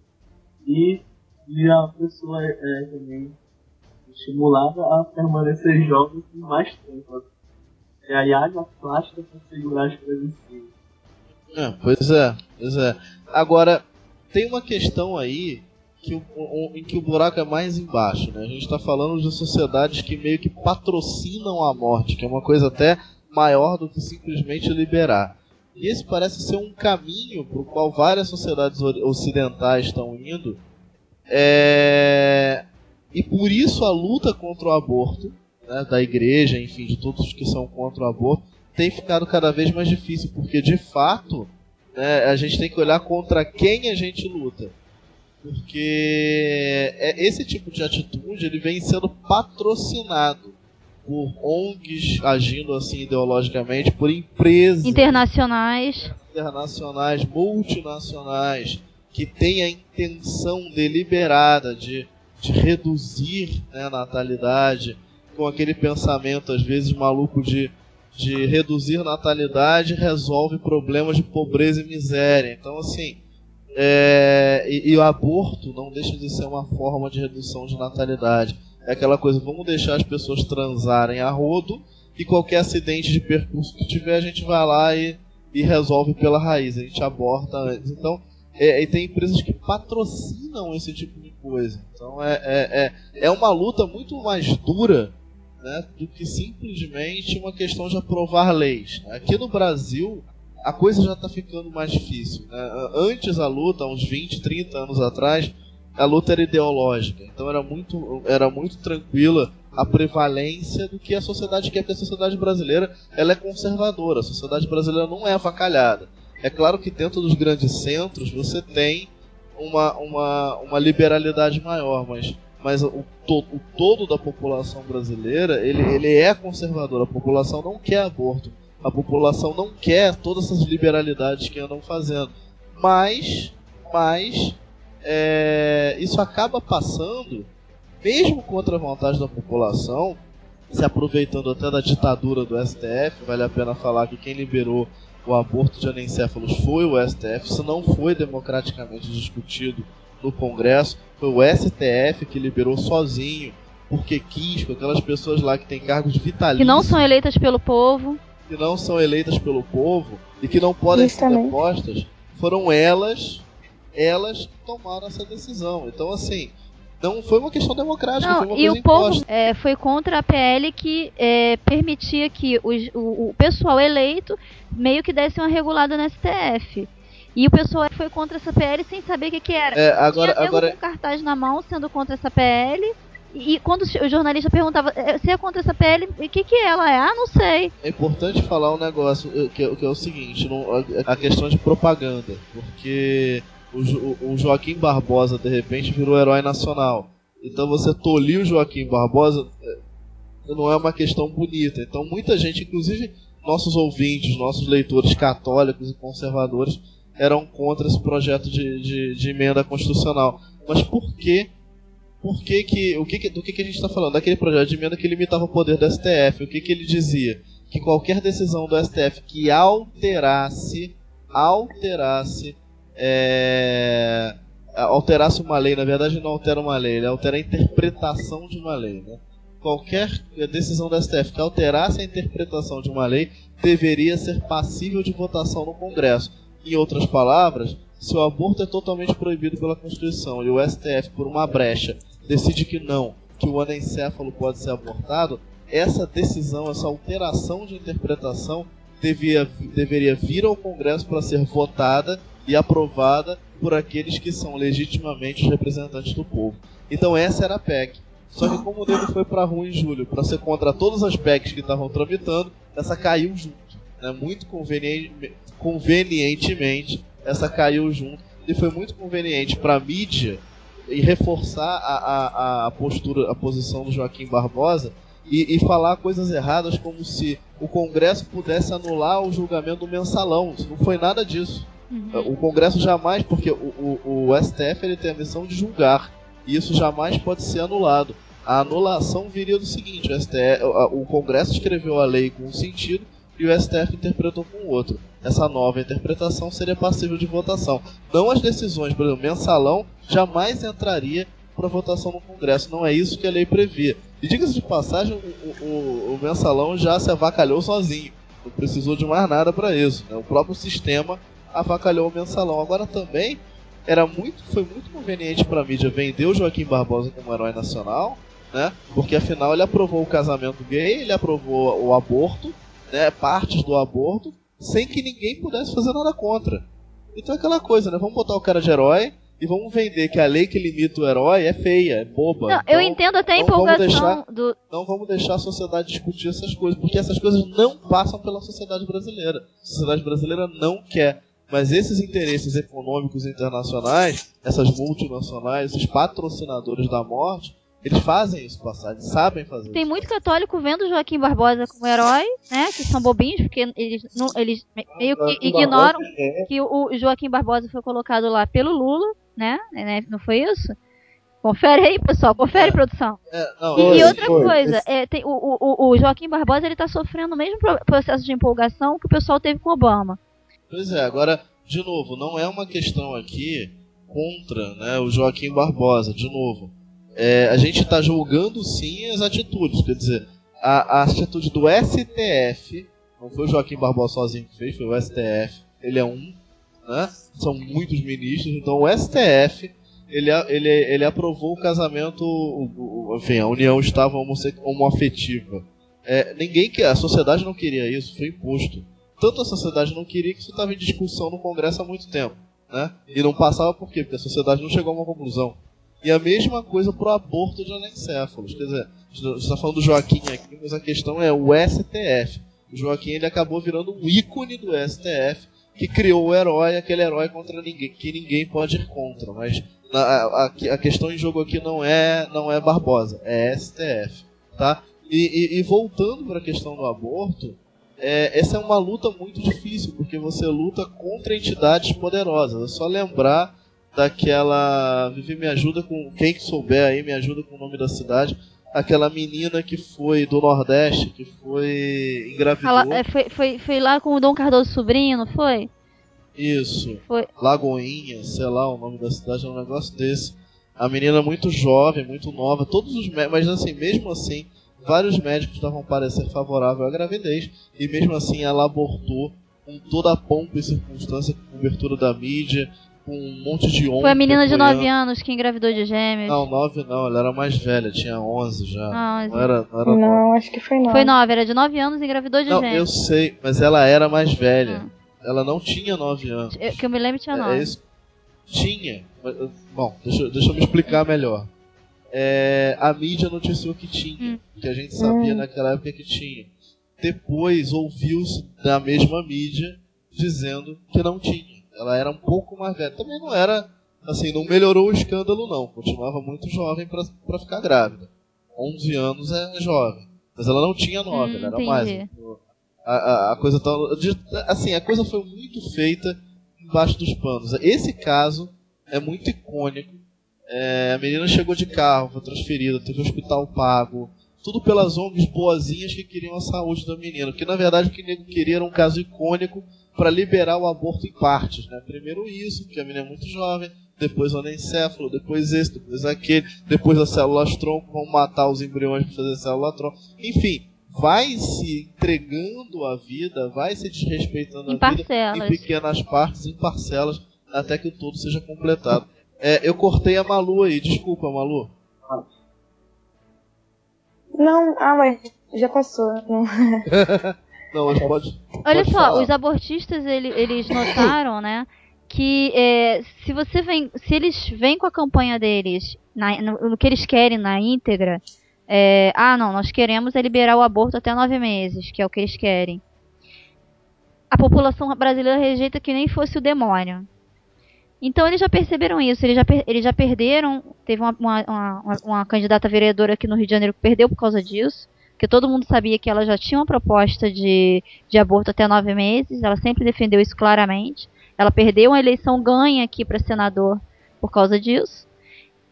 e, e a pessoa é, é também estimulada a permanecer jovem por mais tempo. E aí haja plástica para segurar as coisas em si. É, pois é, pois é. Agora, tem uma questão aí que o, o- em que o buraco é mais embaixo, né? A gente está falando de sociedades que meio que patrocinam a morte, que é uma coisa até maior do que simplesmente liberar. E esse parece ser um caminho para o qual várias sociedades ocidentais estão indo. É... E por isso a luta contra o aborto, né, da igreja, enfim, de todos que são contra o aborto, tem ficado cada vez mais difícil, porque de fato né, a gente tem que olhar contra quem a gente luta. Porque é- esse tipo de atitude ele vem sendo patrocinado por ONGs agindo assim ideologicamente, por empresas Internacionais. internacionais, multinacionais, que têm a intenção deliberada de, de reduzir né, a natalidade, com aquele pensamento, às vezes, maluco de, de reduzir natalidade resolve problemas de pobreza e miséria. Então, assim, é, e, e o aborto não deixa de ser uma forma de redução de natalidade. É aquela coisa, vamos deixar as pessoas transarem a rodo e qualquer acidente de percurso que tiver, a gente vai lá e, e resolve pela raiz, a gente aborta antes. Então, é, e tem empresas que patrocinam esse tipo de coisa. Então, é, é, é, é uma luta muito mais dura né, do que simplesmente uma questão de aprovar leis. Aqui no Brasil, a coisa já está ficando mais difícil. né? Antes a luta, uns 20, 30 anos atrás, a luta era ideológica. Então era muito, era muito tranquila a prevalência do que a sociedade quer, porque a sociedade brasileira ela é conservadora. A sociedade brasileira não é avacalhada. É claro que dentro dos grandes centros você tem uma, uma, uma liberalidade maior, mas, mas o, to, o todo da população brasileira ele, ele é conservador. A população não quer aborto. A população não quer todas essas liberalidades que andam fazendo. Mas, mas é, isso acaba passando, mesmo contra a vontade da população, se aproveitando até da ditadura do STF, vale a pena falar que quem liberou o aborto de anencéfalos foi o STF, isso não foi democraticamente discutido no Congresso, foi o STF que liberou sozinho, porque quis, com aquelas pessoas lá que têm cargos vitalícios Que não são eleitas pelo povo. que não são eleitas pelo povo e que não podem ser Justamente. depostas, foram elas, elas que tomaram essa decisão. Então, assim, não foi uma questão democrática, foi Não, uma e coisa o povo imposta. é, foi contra a PL que é, permitia que os- o, o pessoal eleito meio que desse uma regulada no STF. E o pessoal foi contra essa PL sem saber o que, que era. É, agora, Tinha agora com cartaz na mão sendo contra essa PL. E, quando o jornalista perguntava, "É, você é contra essa PL? O que, que ela é? Ah, não sei. é importante falar um negócio que, é- que é o seguinte, não- a, a questão de propaganda, porque o, Jo- o Joaquim Barbosa de repente virou herói nacional. Então você tolir o Joaquim Barbosa eh, não é uma questão bonita. Então muita gente, inclusive nossos ouvintes, nossos leitores católicos e conservadores, eram contra esse projeto de, de, de emenda constitucional. Mas por que? Por que, que, o que, que do que, que a gente está falando? Daquele projeto de emenda que limitava o poder do STF. O que, que ele dizia? Que qualquer decisão do STF que alterasse, alterasse, é, alterasse uma lei, na verdade não altera uma lei, ele altera a interpretação de uma lei. Né? Qualquer decisão do STF que alterasse a interpretação de uma lei deveria ser passível de votação no Congresso. Em outras palavras, se o aborto é totalmente proibido pela Constituição e o STF, por uma brecha, decide que não, que o anencéfalo pode ser abortado, essa decisão, essa alteração de interpretação devia, deveria vir ao Congresso para ser votada e aprovada por aqueles que são legitimamente os representantes do povo. Então essa era a PEC. Só que como o nego foi para rua em julho para ser contra todas as PECs que estavam tramitando, essa caiu junto. Né? Muito conveniente, convenientemente, essa caiu junto. E foi muito conveniente para a mídia e reforçar a, a, a postura, a posição do Joaquim Barbosa, e, e falar coisas erradas como se o Congresso pudesse anular o julgamento do mensalão. Isso não foi nada disso. Uhum. O Congresso jamais, porque o, o, o STF ele tem a missão de julgar, e isso jamais pode ser anulado. A anulação viria do seguinte: o, STF, o Congresso escreveu a lei com um sentido e o STF interpretou com outro. Essa nova interpretação seria passível de votação. Não as decisões, por exemplo, mensalão jamais entraria para votação no Congresso. Não é isso que a lei previa. E diga-se de passagem, o, o, o, mensalão já se avacalhou sozinho. Não precisou de mais nada para isso. Né? O próprio sistema avacalhou o mensalão. Agora também era muito, foi muito conveniente para a mídia vender o Joaquim Barbosa como herói nacional, né? Porque afinal ele aprovou o casamento gay, ele aprovou o aborto, né? Partes do aborto, sem que ninguém pudesse fazer nada contra. Então é aquela coisa, né? Vamos botar o cara de herói, e vamos vender que a lei que limita o herói é feia, é boba. Não, então, eu entendo até a não vamos empolgação deixar, do. Não vamos deixar a sociedade discutir essas coisas, porque essas coisas não passam pela sociedade brasileira. A sociedade brasileira não quer. Mas esses interesses econômicos internacionais, essas multinacionais, esses patrocinadores da morte, eles fazem isso passar, eles sabem fazer Tem isso muito católico vendo Joaquim Barbosa como herói, né? Que são bobinhos, porque eles, não, eles me- meio que ignoram é- que o Joaquim Barbosa foi colocado lá pelo Lula, né? né? Não foi isso? Confere aí, pessoal. Confere, É. produção. É, não, E, Foi, outra foi. coisa, Esse- é, tem, o, o, o Joaquim Barbosa ele tá sofrendo o mesmo pro- processo de empolgação que o pessoal teve com Obama. Pois é, agora, de novo, não é uma questão aqui contra né, o Joaquim Barbosa, de novo. É, a gente está julgando sim as atitudes, quer dizer, a, a atitude do STF, não foi o Joaquim Barbosa sozinho que fez, foi o STF, ele é um, né? São muitos ministros, então o STF ele, ele, ele aprovou o casamento, o- o- enfim, a união estava homoafetiva. É, ninguém que a sociedade não queria isso, foi imposto. Tanto a sociedade não queria que isso estava em discussão no Congresso há muito tempo, né? E não passava por quê? Porque a sociedade não chegou a uma conclusão. E a mesma coisa pro aborto de anencéfalos. Quer dizer, gente está falando do Joaquim aqui, mas a questão é o STF. O Joaquim ele acabou virando um ícone do STF que criou o herói, aquele herói contra ninguém, que ninguém pode ir contra. Mas a, a- a questão em jogo aqui não é não é Barbosa, é STF, tá? E, e- e voltando para a questão do aborto, é, essa é uma luta muito difícil porque você luta contra entidades poderosas. É só lembrar daquela, Vivi me ajuda com quem que souber aí me ajuda com o nome da cidade. Aquela menina que foi do Nordeste, que foi engravidou. Fala- é, foi, foi, foi lá com o Dom Cardoso Sobrinho, não foi? Isso. Foi. Lagoinha, sei lá, o nome da cidade é um negócio desse. A menina muito jovem, muito nova, todos os mas assim, mesmo assim, vários médicos davam parecer favorável à gravidez, e mesmo assim ela abortou com toda a pompa e circunstância, com cobertura da mídia, com um monte de honra. Foi a menina de apoiando. 9 anos que engravidou de gêmeos. Não, 9 não, ela era mais velha, tinha 11 já. Ah, não era, não era. Não, acho que foi não. Foi 9, era de 9 anos e engravidou de Não, gêmeos. eu sei, mas ela era mais velha. Hum. Ela não tinha 9 anos. Eu- que eu me lembro tinha É, 9. é isso. Tinha. Mas, Bom, deixa, eu- deixa eu me explicar melhor. É, a mídia noticiou que tinha, Hum. que a gente sabia Hum. naquela época que tinha. Depois ouviu-se da mesma mídia dizendo que não tinha. Ela era um pouco mais velha. Também não era, assim, não melhorou o escândalo não. Continuava muito jovem pra ficar grávida. 11 anos é jovem. Mas ela não tinha 9, Hum, ela era entendi. mais. A, a, a coisa tão, assim, a coisa foi muito feita embaixo dos panos. Esse caso é muito icônico. É, a menina chegou de carro, foi transferida, teve hospital pago. Tudo pelas ONGs boazinhas que queriam a saúde da menina. Porque na verdade o que o nego queria era um caso icônico para liberar o aborto em partes. Né? Primeiro isso, porque a menina é muito jovem. Depois o anencéfalo, depois esse, depois aquele. Depois as células tronco, vão matar os embriões para fazer célula tronco. Enfim, vai se entregando a vida, vai se desrespeitando Em a vida parcelas. em pequenas partes, em parcelas, até que o todo seja completado. É, eu cortei a Malu aí, desculpa, Malu. Não, ah, mas já passou. Não. Não, mas pode. Olha pode só, falar. os abortistas ele- eles notaram, né, que é, se você vem, se eles vêm com a campanha deles na- no, no que eles querem na íntegra, é, ah, não, nós queremos é liberar o aborto até nove meses, que é o que eles querem. A população brasileira rejeita que nem fosse o demônio. Então eles já perceberam isso, eles já, eles já perderam. Teve uma, uma, uma, uma candidata vereadora aqui no Rio de Janeiro que perdeu por causa disso. Porque todo mundo sabia que ela já tinha uma proposta de, de aborto até nove meses, ela sempre defendeu isso claramente. Ela perdeu uma eleição ganha aqui para senador por causa disso,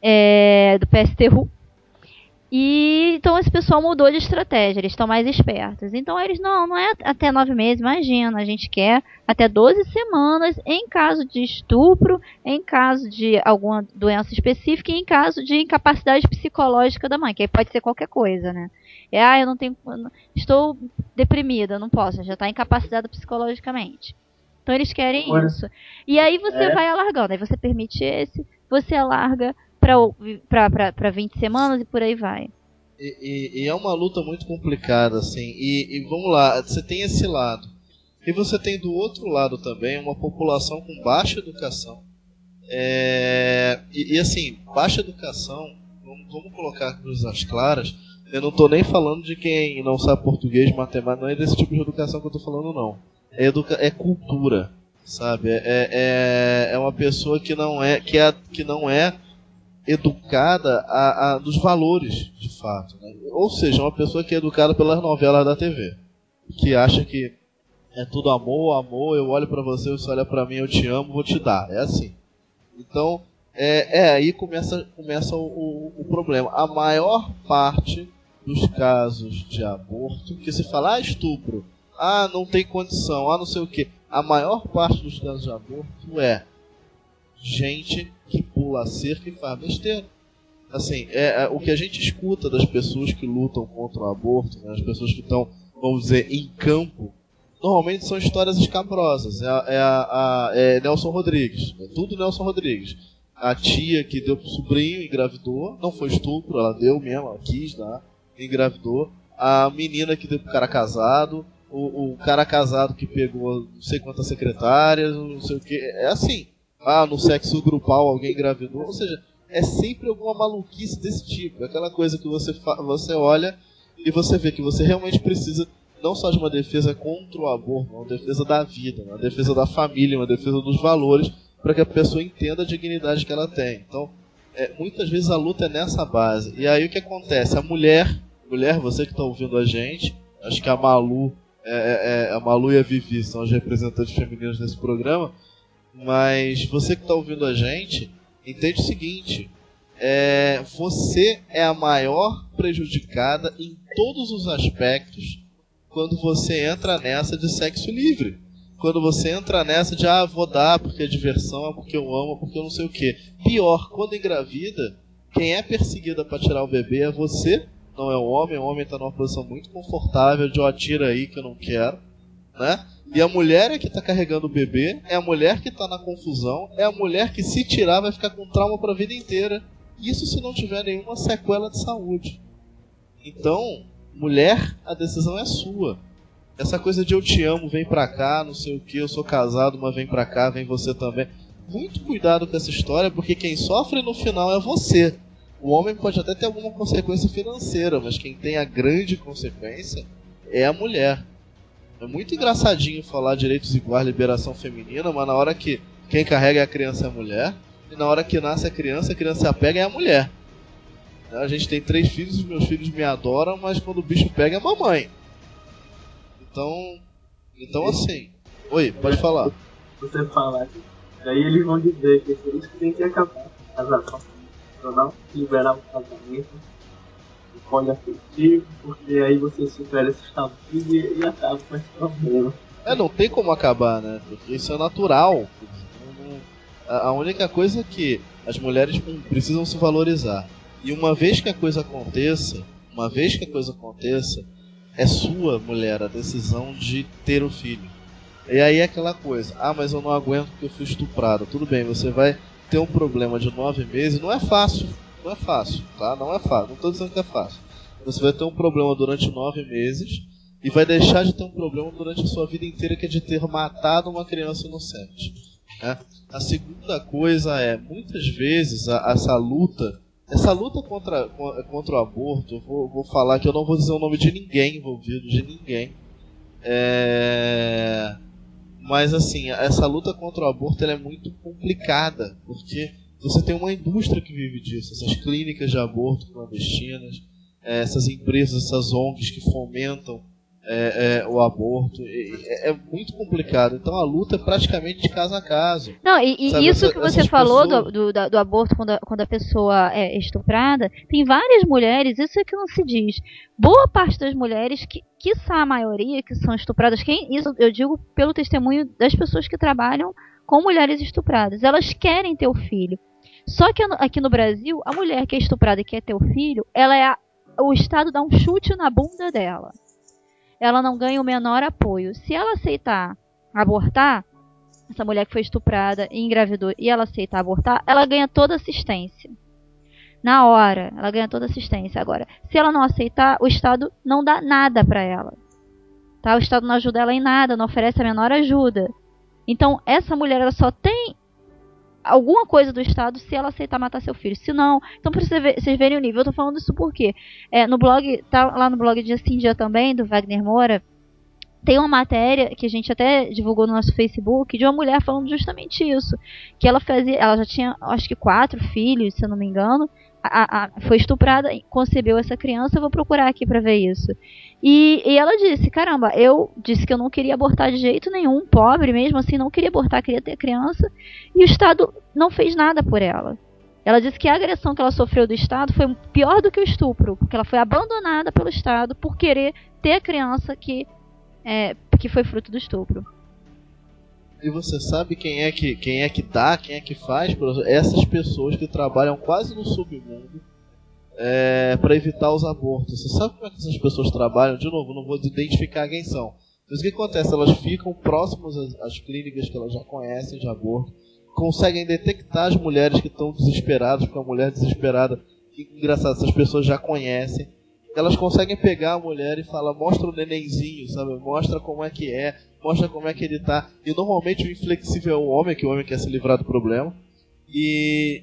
é, do PSTU. E então esse pessoal mudou de estratégia, eles estão mais espertos. Então eles não, não é até nove meses, imagina, a gente quer até 12 semanas em caso de estupro, em caso de alguma doença específica e em caso de incapacidade psicológica da mãe, que aí pode ser qualquer coisa, né? É, ah, eu não tenho. Estou deprimida, não posso, já está incapacitada psicologicamente. Então eles querem isso. E aí você é. vai alargando, aí você permite esse, você alarga para 20 semanas e por aí vai. E, e- e é uma luta muito complicada, assim. E, e vamos lá, você tem esse lado. E você tem do outro lado também uma população com baixa educação. É, e, e, assim, baixa educação, vamos, vamos colocar cruzes às claras. Eu não tô nem falando de quem não sabe português, matemática, não é desse tipo de educação que eu tô falando, não. É, educa é cultura, sabe? É, é, é uma pessoa que não é, que é, que não é educada a, a, dos valores, de fato. Né? Ou seja, uma pessoa que é educada pelas novelas da TV. Que acha que é tudo amor, amor, eu olho pra você, você olha pra mim, eu te amo, vou te dar. É assim. Então, é, é aí começa, começa o, o, o problema. A maior parte dos casos de aborto, que se fala, ah, estupro, ah, não tem condição, ah, não sei o que. A maior parte dos casos de aborto é gente que pula a cerca e faz besteira. Assim, é, é o que a gente escuta das pessoas que lutam contra o aborto, né, as pessoas que estão, vamos dizer, em campo, normalmente são histórias escabrosas. É, é, a- é Nelson Rodrigues, é tudo Nelson Rodrigues. A tia que deu pro sobrinho, engravidou, não foi estupro, ela deu mesmo, ela quis dar, engravidou. A menina que deu pro cara casado, o, o cara casado que pegou não sei quantas secretárias, não sei o que. É assim. Ah, no sexo grupal alguém engravidou. Ou seja, é sempre alguma maluquice desse tipo. É Aquela coisa que você, você olha e você vê que você realmente precisa não só de uma defesa contra o aborto, uma defesa da vida, uma defesa da família, uma defesa dos valores, para que a pessoa entenda a dignidade que ela tem. Então, é, muitas vezes a luta é nessa base. E aí o que acontece? A mulher, mulher, você que está ouvindo a gente, acho que a Malu, é, é, é, a Malu e a Vivi são as representantes femininas desse programa, mas você que está ouvindo a gente, entende o seguinte: é, você é a maior prejudicada em todos os aspectos quando você entra nessa de sexo livre. Quando você entra nessa de, ah, vou dar porque é diversão, é porque eu amo, é porque eu não sei o que. Pior, quando engravida, quem é perseguida para tirar o bebê é você, não é o homem. O homem está numa posição muito confortável de, ó, tira aí que eu não quero, né? E a mulher é que tá carregando o bebê, é a mulher que tá na confusão, é a mulher que se tirar vai ficar com trauma pra vida inteira. Isso se não tiver nenhuma sequela de saúde. Então, mulher, a decisão é sua. Essa coisa de eu te amo, vem pra cá, não sei o que, eu sou casado, mas vem pra cá, vem você também. Muito cuidado com essa história, porque quem sofre no final é você. O homem pode até ter alguma consequência financeira, mas quem tem a grande consequência é a mulher. É muito engraçadinho falar direitos iguais, liberação feminina, mas na hora que quem carrega a criança é a mulher, e na hora que nasce a criança, a criança pega é a mulher. A gente tem três filhos, os meus filhos me adoram, mas quando o bicho pega é a mamãe. Então, então assim. Oi, pode falar. Você fala daí eles vão dizer que por isso que tem que acabar casação. Não liberar o casamento o poliafetivo, porque aí você supera esses tabus e, e acaba com esse problema. É, não tem como acabar, né? Porque isso é natural. A única coisa é que as mulheres hum, precisam se valorizar. E uma vez que a coisa aconteça, uma vez que a coisa aconteça, é sua, mulher, a decisão de ter o filho. E aí é aquela coisa, ah, mas eu não aguento porque eu fui estuprado. Tudo bem, você vai ter um problema de nove meses, não é fácil, não é fácil, tá? Não é fácil, não estou dizendo que é fácil. Você vai ter um problema durante nove meses e vai deixar de ter um problema durante a sua vida inteira, que é de ter matado uma criança inocente. né? A segunda coisa é, muitas vezes, a- essa luta, essa luta contra, co- contra o aborto, vou, vou falar que eu não vou dizer o nome de ninguém envolvido, de ninguém. É, Mas assim, essa luta contra o aborto é muito complicada, porque você tem uma indústria que vive disso, essas clínicas de aborto clandestinas, é, essas empresas, essas ONGs que fomentam é, é, o aborto. É, é, muito complicado. Então a luta é praticamente de caso a caso. Não, e, e isso que você falou pessoas... do, do, do, aborto quando a, quando a pessoa é estuprada, tem várias mulheres, isso é que não se diz. Boa parte das mulheres, que, quiçá a maioria, que são estupradas, quem, isso eu digo pelo testemunho das pessoas que trabalham com mulheres estupradas, elas querem ter o filho. Só que aqui no Brasil, a mulher que é estuprada e quer ter o filho, ela é a, o Estado dá um chute na bunda dela ela não ganha o menor apoio. Se ela aceitar abortar, essa mulher que foi estuprada e engravidou e ela aceitar abortar, ela ganha toda assistência. Na hora, ela ganha toda assistência. Agora, se ela não aceitar, o Estado não dá nada para ela. Tá? O Estado não ajuda ela em nada, não oferece a menor ajuda. Então, essa mulher ela só tem alguma coisa do Estado se ela aceitar matar seu filho. Se não, então pra vocês verem o nível. Eu tô falando isso porque é, no blog, tá lá no blog de Assim Dia também, do Wagner Moura, tem uma matéria que a gente até divulgou no nosso Facebook de uma mulher falando justamente isso. Que ela fazia. Ela já tinha acho que quatro filhos, se eu não me engano a, a, foi estuprada, concebeu essa criança, eu vou procurar aqui para ver isso. E, e, ela disse, caramba, eu disse que eu não queria abortar de jeito nenhum, pobre mesmo assim, não queria abortar, queria ter criança, e o Estado não fez nada por ela. Ela disse que a agressão que ela sofreu do Estado foi pior do que o estupro, porque ela foi abandonada pelo Estado por querer ter a criança que, é, que foi fruto do estupro. E você sabe quem é que quem é que dá, quem é que faz? Essas pessoas que trabalham quase no submundo é, para evitar os abortos. Você sabe como é que essas pessoas trabalham? De novo, não vou identificar quem são. Mas o que acontece? Elas ficam próximas às, às clínicas que elas já conhecem de aborto, conseguem detectar as mulheres que estão desesperadas, porque a mulher desesperada, que engraçado, essas pessoas já conhecem elas conseguem pegar a mulher e falar, mostra o nenenzinho, sabe? Mostra como é que é, mostra como é que ele tá. E normalmente o inflexível é o homem, que o homem quer se livrar do problema. E.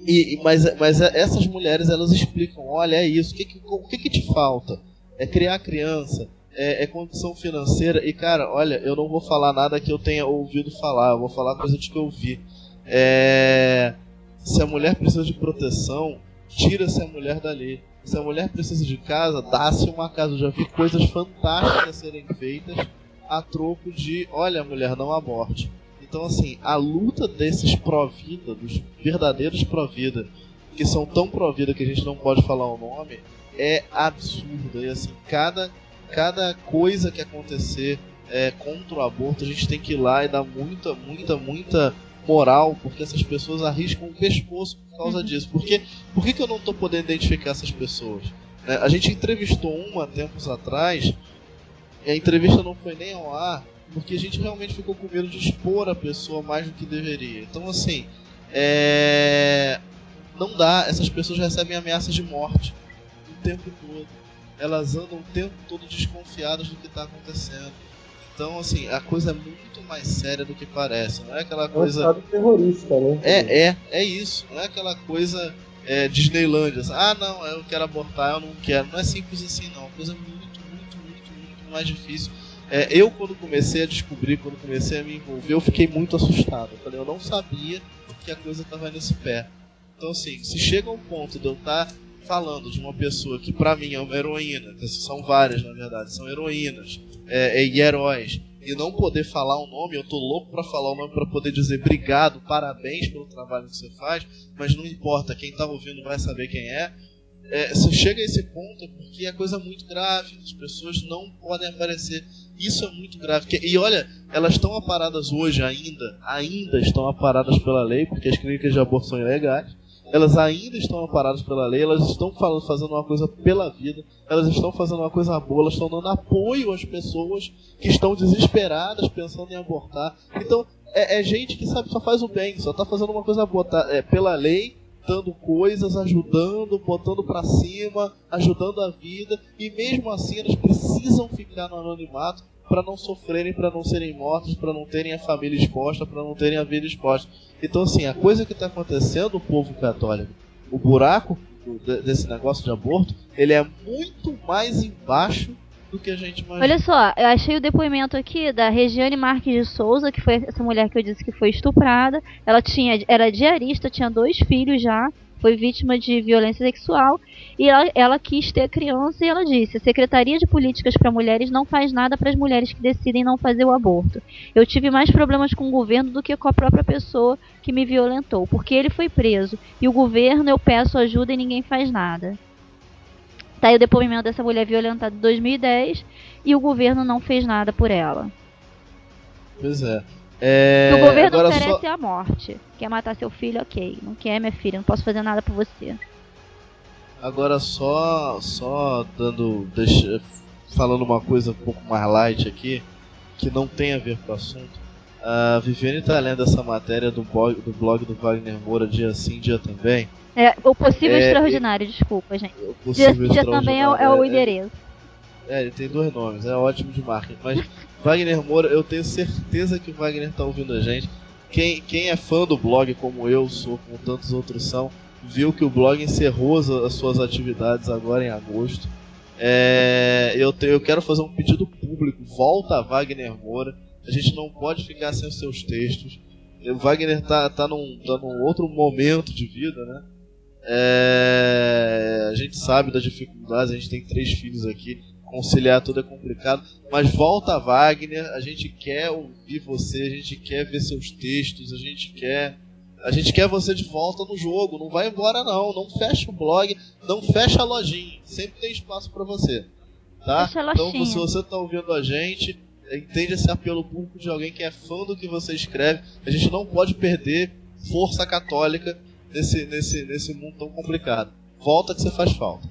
e, e mas, mas essas mulheres elas explicam: olha, é isso, o que, que, o que, que te falta? É criar criança, é, é, condição financeira. E cara, olha, eu não vou falar nada que eu tenha ouvido falar, eu vou falar coisas que eu vi. É, se a mulher precisa de proteção, tira-se a mulher dali. Se a mulher precisa de casa, dá-se uma casa. Eu já vi coisas fantásticas serem feitas a troco de, olha, mulher, não aborte. Então, assim, a luta desses pró-vida, dos verdadeiros pró-vida, que são tão pró-vida que a gente não pode falar o nome, é absurda. E, assim, cada, cada coisa que acontecer é, contra o aborto, a gente tem que ir lá e dar muita, muita, muita moral, porque essas pessoas arriscam o pescoço por causa uhum. disso. Porque, por que, que eu não estou podendo identificar essas pessoas? É, a gente entrevistou uma tempos atrás, e a entrevista não foi nem ao ar, porque a gente realmente ficou com medo de expor a pessoa mais do que deveria. Então, assim, é... não dá, essas pessoas recebem ameaças de morte o tempo todo. Elas andam o tempo todo desconfiadas do que está acontecendo. Então, assim, a coisa é muito mais séria do que parece. Não é aquela coisa. É um terrorista, né? É, é, é isso. Não é aquela coisa é, Disneylândia. Assim, ah, não, eu quero abortar, eu não quero. Não é simples assim, não. É uma coisa muito, muito, muito, muito mais difícil. É, eu, quando comecei a descobrir, quando comecei a me envolver, eu fiquei muito assustado. Eu falei, eu não sabia que a coisa estava nesse pé. Então, assim, se chega um ponto de eu estar tá falando de uma pessoa que para mim é uma heroína, são várias na verdade, são heroínas é, e heróis, e não poder falar o nome, eu tô louco para falar o nome para poder dizer obrigado, parabéns pelo trabalho que você faz, mas não importa, quem tá ouvindo vai saber quem é. é se chega a esse ponto é porque é coisa muito grave, as pessoas não podem aparecer. Isso é muito grave. E olha, elas estão aparadas hoje ainda, ainda estão aparadas pela lei, porque as clínicas de aborto são ilegais elas ainda estão amparadas pela lei, elas estão fazendo uma coisa pela vida, elas estão fazendo uma coisa boa, elas estão dando apoio às pessoas que estão desesperadas pensando em abortar. Então, é, é gente que sabe só faz o bem, só está fazendo uma coisa boa, tá, é, pela lei, dando coisas, ajudando, botando para cima, ajudando a vida, e mesmo assim elas precisam ficar no anonimato para não sofrerem, para não serem mortos, para não terem a família exposta, para não terem a vida exposta. Então, assim, a coisa que está acontecendo, o povo católico, o buraco desse negócio de aborto, ele é muito mais embaixo do que a gente imagina. Olha só, eu achei o depoimento aqui da Regiane Marques de Souza, que foi essa mulher que eu disse que foi estuprada. Ela tinha, era diarista, tinha dois filhos já. Foi vítima de violência sexual e ela, ela quis ter criança e ela disse: a Secretaria de Políticas para Mulheres não faz nada para as mulheres que decidem não fazer o aborto. Eu tive mais problemas com o governo do que com a própria pessoa que me violentou, porque ele foi preso e o governo eu peço ajuda e ninguém faz nada. Tá aí o depoimento dessa mulher violentada em 2010 e o governo não fez nada por ela. Pois é. É, o governo oferece só- a morte. Quer matar seu filho, ok. Não quer, minha filha, não posso fazer nada por você. Agora só só dando deixa, falando uma coisa um pouco mais light aqui, que não tem a ver com o assunto. A Viviane tá lendo essa matéria do blog do, blog do Wagner Moura dia sim, dia também. É, o possível É, extraordinário, desculpa, gente. O possível Dia, dia também é, o- é o extraordinário, endereço. É, ele tem dois nomes, é ótimo de marketing. Mas Wagner Moura, eu tenho certeza que o Wagner tá ouvindo a gente. Quem, quem é fã do blog, como eu sou, como tantos outros são, viu que o blog encerrou as, as suas atividades agora em agosto. É, eu, te- eu quero fazer um pedido público. Volta a Wagner Moura. A gente não pode ficar sem os seus textos. O Wagner tá, tá, num, tá num outro momento de vida, né? É, a gente sabe das dificuldades, a gente tem três filhos aqui, conciliar tudo é complicado, mas volta Wagner, a gente quer ouvir você, a gente quer ver seus textos, a gente quer a gente quer você de volta no jogo, não vai embora não, não fecha o blog, não fecha a lojinha, sempre tem espaço para você, tá? Então se você tá ouvindo a gente, entende esse apelo público de alguém que é fã do que você escreve, a gente não pode perder força católica nesse, nesse, nesse mundo tão complicado. Volta que você faz falta.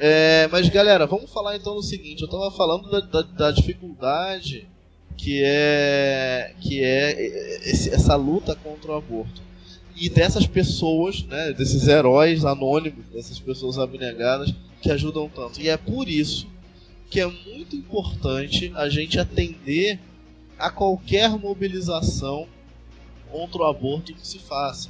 É, mas galera, vamos falar então no seguinte, eu tava falando da, da, da dificuldade que é que é esse- essa luta contra o aborto e dessas pessoas, né, desses heróis anônimos, dessas pessoas abnegadas que ajudam tanto. E é por isso que é muito importante a gente atender a qualquer mobilização contra o aborto que se faça.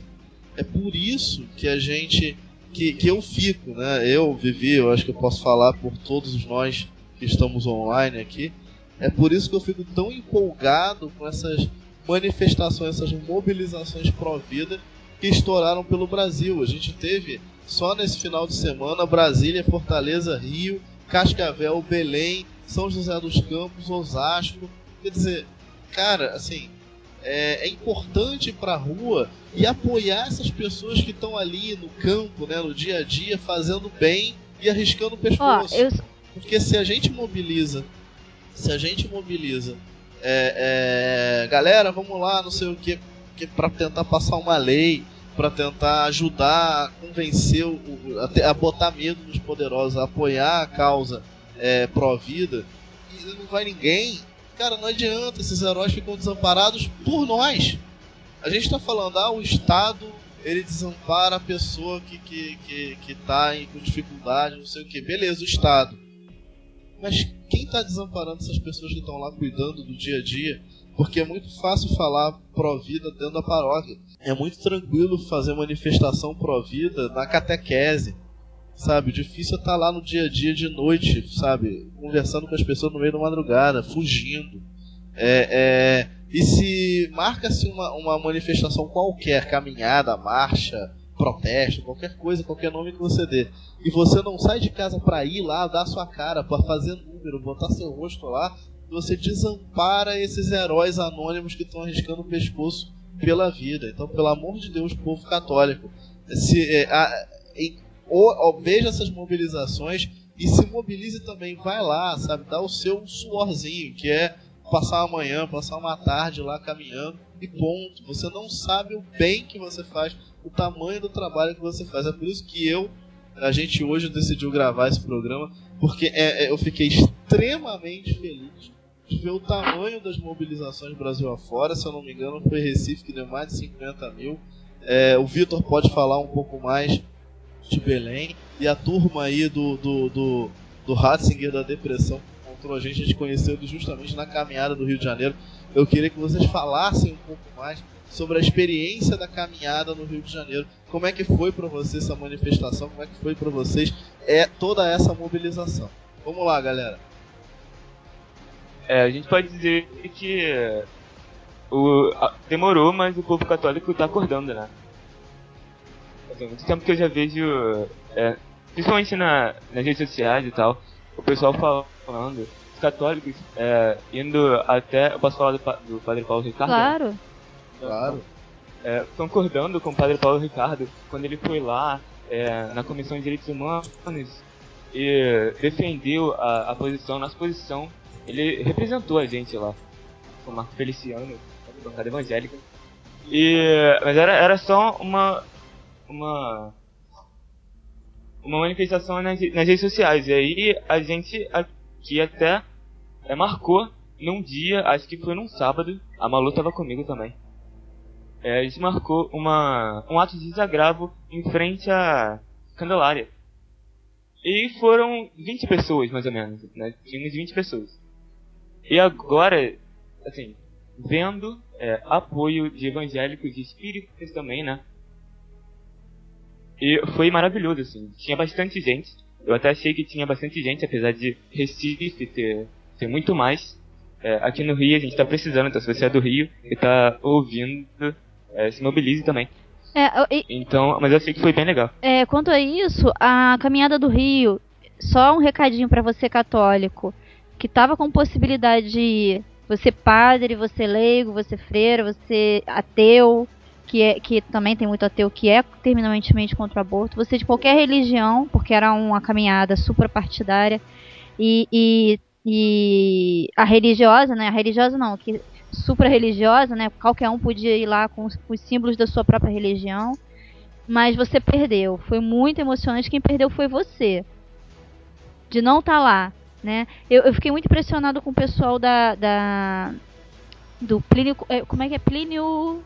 É por isso que a gente que, que eu fico, né? Eu vivi, eu acho que eu posso falar por todos nós que estamos online aqui. É por isso que eu fico tão empolgado com essas manifestações, essas mobilizações pró-vida que estouraram pelo Brasil. A gente teve só nesse final de semana Brasília, Fortaleza, Rio, Cascavel, Belém, São José dos Campos, Osasco. Quer dizer, cara, assim, é, é importante ir pra rua e apoiar essas pessoas que estão ali no campo, né, no dia a dia, fazendo bem e arriscando o pescoço. eu, Porque se a gente mobiliza, se a gente mobiliza, é, é, galera, vamos lá, não sei o que, que para tentar passar uma lei, para tentar ajudar a convencer, o, a, a botar medo nos poderosos, a apoiar a causa é, pró-vida, e não vai ninguém, cara, não adianta, esses heróis ficam desamparados por nós. A gente tá falando, ah, o Estado ele desampara a pessoa que, que, que, que tá com dificuldade, não sei o que. Beleza, o Estado. Mas quem tá desamparando essas pessoas que estão lá cuidando do dia a dia? Porque é muito fácil falar pró-vida dentro da paróquia. É muito tranquilo fazer manifestação pró-vida na catequese. Sabe? Difícil estar lá no dia a dia de noite, sabe? Conversando com as pessoas no meio da madrugada, fugindo. É, é, e se marca-se uma, uma manifestação qualquer, caminhada, marcha, protesto, qualquer coisa, qualquer nome que você dê, e você não sai de casa para ir lá, dar sua cara, para fazer número, botar seu rosto lá, você desampara esses heróis anônimos que estão arriscando o pescoço pela vida. Então, pelo amor de Deus, povo católico, se, é, a- ou, ou veja essas mobilizações e se mobilize também, vai lá, sabe, dá o seu suorzinho, que é passar uma manhã, passar uma tarde lá caminhando e ponto. Você não sabe o bem que você faz, o tamanho do trabalho que você faz. É por isso que eu, a gente hoje decidiu gravar esse programa, porque é, é, eu fiquei extremamente feliz de ver o tamanho das mobilizações Brasil afora. Se eu não me engano, foi Recife que deu mais de 50 mil. É, o Vitor pode falar um pouco mais de Belém e a turma aí do, do, do, do Ratzinger da Depressão que encontrou a gente, a gente conheceu justamente na caminhada do Rio de Janeiro. Eu queria que vocês falassem um pouco mais sobre a experiência da caminhada no Rio de Janeiro. Como é que foi para você essa manifestação? Como é que foi para vocês é toda essa mobilização? Vamos lá, galera. É, a gente pode dizer que é, o, a- demorou, mas o povo católico tá acordando, né? Assim, muito tempo que eu já vejo, é, principalmente na, nas redes sociais e tal, o pessoal falando, os católicos é, indo até. Eu posso falar do, do Padre Paulo Ricardo? Claro. Claro. É, concordando com o Padre Paulo Ricardo quando ele foi lá é, na Comissão de Direitos Humanos e defendeu a, a posição, nossa posição. Ele representou a gente lá, com o Marco Feliciano, da bancada evangélica. E, mas era, era só uma, uma, uma manifestação nas, nas redes sociais. E aí a gente aqui até é, marcou num dia, acho que foi num sábado, a Malu tava comigo também. É, a gente marcou uma, um ato de desagravo em frente à Candelária. E foram 20 pessoas, mais ou menos, né? Tínhamos 20 pessoas. E agora, assim, vendo é, apoio de evangélicos e espíritas também, né? E foi maravilhoso, assim. Tinha bastante gente. Eu até achei que tinha bastante gente, apesar de Recife ter, ter muito mais. É, aqui no Rio a gente tá precisando, então se você é do Rio e tá ouvindo, é, se mobilize também. É, e- Então, mas eu achei que foi bem legal. É, quanto a isso, a caminhada do Rio, só um recadinho pra você católico, que tava com possibilidade de ir, você padre, você leigo, você freira, você ateu, que é que também tem muito ateu que é terminantemente contra o aborto, você de qualquer religião, porque era uma caminhada suprapartidária e, e, e a religiosa, né? A religiosa não, que supra-religiosa, né? Qualquer um podia ir lá com os, com os símbolos da sua própria religião mas você perdeu. Foi muito emocionante. Quem perdeu foi você. De não estar lá, né? Eu, eu fiquei muito impressionado com o pessoal da, da do Plínio, é, como é que é Plínio?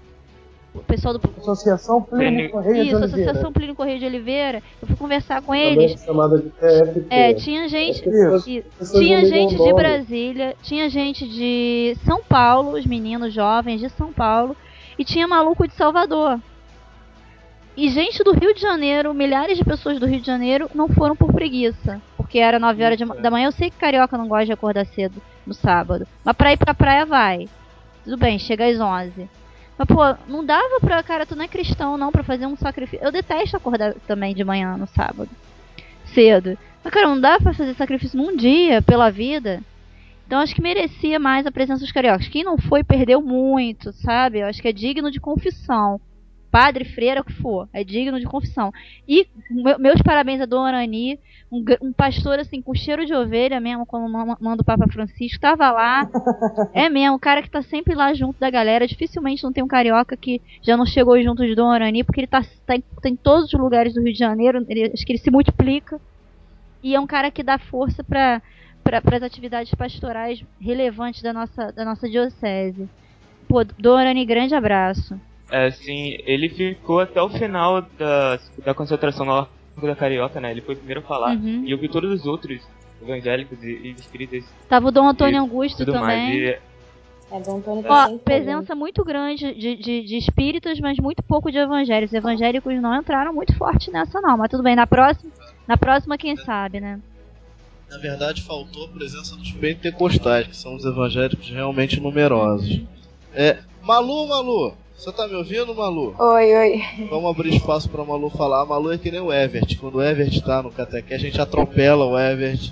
O pessoal do Associação Plínio Correia de isso, Oliveira. Associação Plínio Correia de Oliveira. Eu fui conversar com Também eles. chamada de TFT. É, tinha gente, pessoas- pessoas tinha gente de. Brasília, tinha gente de São Paulo, os meninos jovens de São Paulo, e tinha maluco de Salvador. E gente do Rio de Janeiro, milhares de pessoas do Rio de Janeiro não foram por preguiça, porque era 9 horas de ma- da manhã. Eu sei que carioca não gosta de acordar cedo no sábado, mas pra ir pra praia vai. Tudo bem, chega às 11. Mas, pô, não dava pra, cara, tu não é cristão não, pra fazer um sacrifício. Eu detesto acordar também de manhã no sábado, cedo. Mas, cara, não dá pra fazer sacrifício num dia pela vida. Então, acho que merecia mais a presença dos cariocas. Quem não foi, perdeu muito, sabe? Eu acho que é digno de confissão. Padre, freira, o que for. É digno de confissão. E meu- meus parabéns a Dona Ani, um, um pastor assim, com cheiro de ovelha mesmo, como ma- manda o Papa Francisco, tava lá. É mesmo, o cara que tá sempre lá junto da galera. Dificilmente não tem um carioca que já não chegou junto de Dona Arani, porque ele tá, tá, em, tá em todos os lugares do Rio de Janeiro. Ele, acho que ele se multiplica. E é um cara que dá força para para as atividades pastorais relevantes da nossa, da nossa diocese. Pô, Dona Arani, grande abraço. É, assim, ele ficou até o final da, da concentração Largo da Carioca, né? Ele foi o primeiro a falar. Uhum. E eu vi todos os outros evangélicos e, e espíritas Tava o Dom Antônio e Augusto também. mais. E, É, Dom Antônio Ó, presença muito grande de, de, de espíritas, mas muito pouco de evangélicos. Os evangélicos não entraram muito forte nessa, não. Mas tudo bem, na próxima, na próxima quem sabe, né? Na verdade, faltou a presença dos pentecostais, que são os evangélicos realmente numerosos. É, Malu, Malu, você tá me ouvindo, Malu? Oi, oi. Vamos abrir espaço pra Malu falar. A Malu é que nem o Evert. Quando o Evert tá no catequese, a gente atropela o Evert.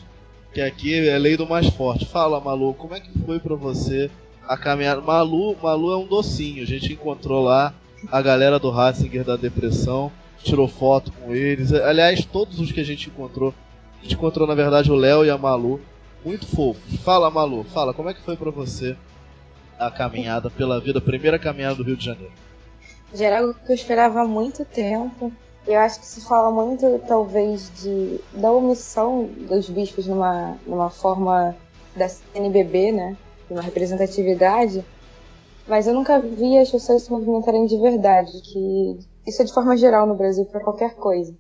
Que aqui é lei do mais forte. Fala, Malu, como é que foi pra você a caminhada? Malu, Malu é um docinho. A gente encontrou lá a galera do Ratzinger da depressão, tirou foto com eles. Aliás, todos os que a gente encontrou, a gente encontrou na verdade o Léo e a Malu. Muito fofo. Fala, Malu, fala, como é que foi pra você a caminhada pela vida, a primeira caminhada do Rio de Janeiro? Já era algo que eu esperava há muito tempo. Eu acho que se fala muito, talvez, de da omissão dos bispos numa, numa forma da CNBB, né? De uma representatividade. Mas eu nunca vi as pessoas se movimentarem de verdade. Que isso é de forma geral no Brasil, para qualquer coisa.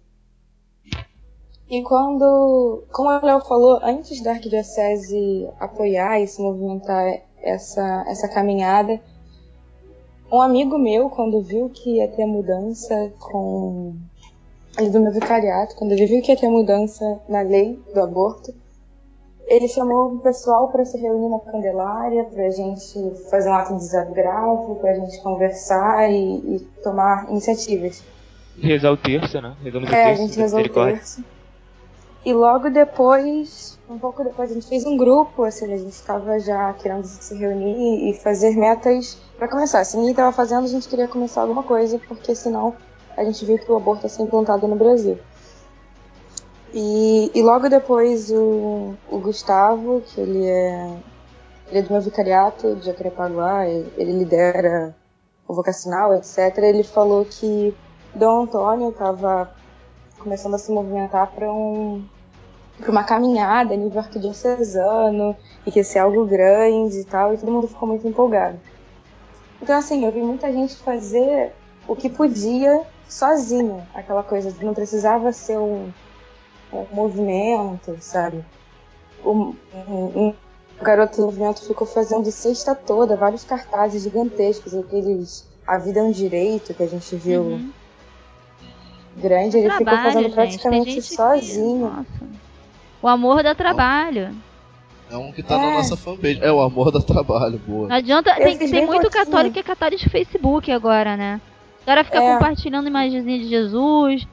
E quando, como o Léo falou, antes da arquidiocese apoiar e se movimentar essa, essa caminhada, um amigo meu, quando viu que ia ter mudança com. ali do meu vicariato, quando ele viu que ia ter mudança na lei do aborto, ele chamou o pessoal para se reunir na Candelária, para a gente fazer um ato de desagravo, para a gente conversar e, e tomar iniciativas. rezar o terço, né? Rezamos o É, a terço gente da rezou o terço. E logo depois, um pouco depois, a gente fez um grupo, assim, a gente estava já querendo se reunir e fazer metas para começar. Se ninguém estava fazendo, a gente queria começar alguma coisa, porque senão a gente viu que o aborto está sendo implantado no Brasil. E, e logo depois o, o Gustavo, que ele é, ele é do meu vicariato de Jacarepaguá, ele, ele lidera o vocacional, etc. Ele falou que Dom Antônio estava começando a se movimentar para um, pra uma caminhada nível arquidiocesano e que ia ser algo grande e tal, e todo mundo ficou muito empolgado. Então, assim, eu vi muita gente fazer o que podia sozinha, aquela coisa de não precisava ser um, um movimento, sabe? Um, um, um garoto do movimento ficou fazendo sexta toda, vários cartazes gigantescos, aqueles A Vida é um Direito que a gente viu Uhum. grande, ele ficou Trabalho, fazendo gente. praticamente que- sozinho. Nossa. O amor dá trabalho. É um que tá na É. nossa fanpage. É o amor do trabalho, boa. Não adianta. Eu Tem, tem muito católico que é católico de Facebook agora, né? O cara fica É. compartilhando imagenzinha de Jesus.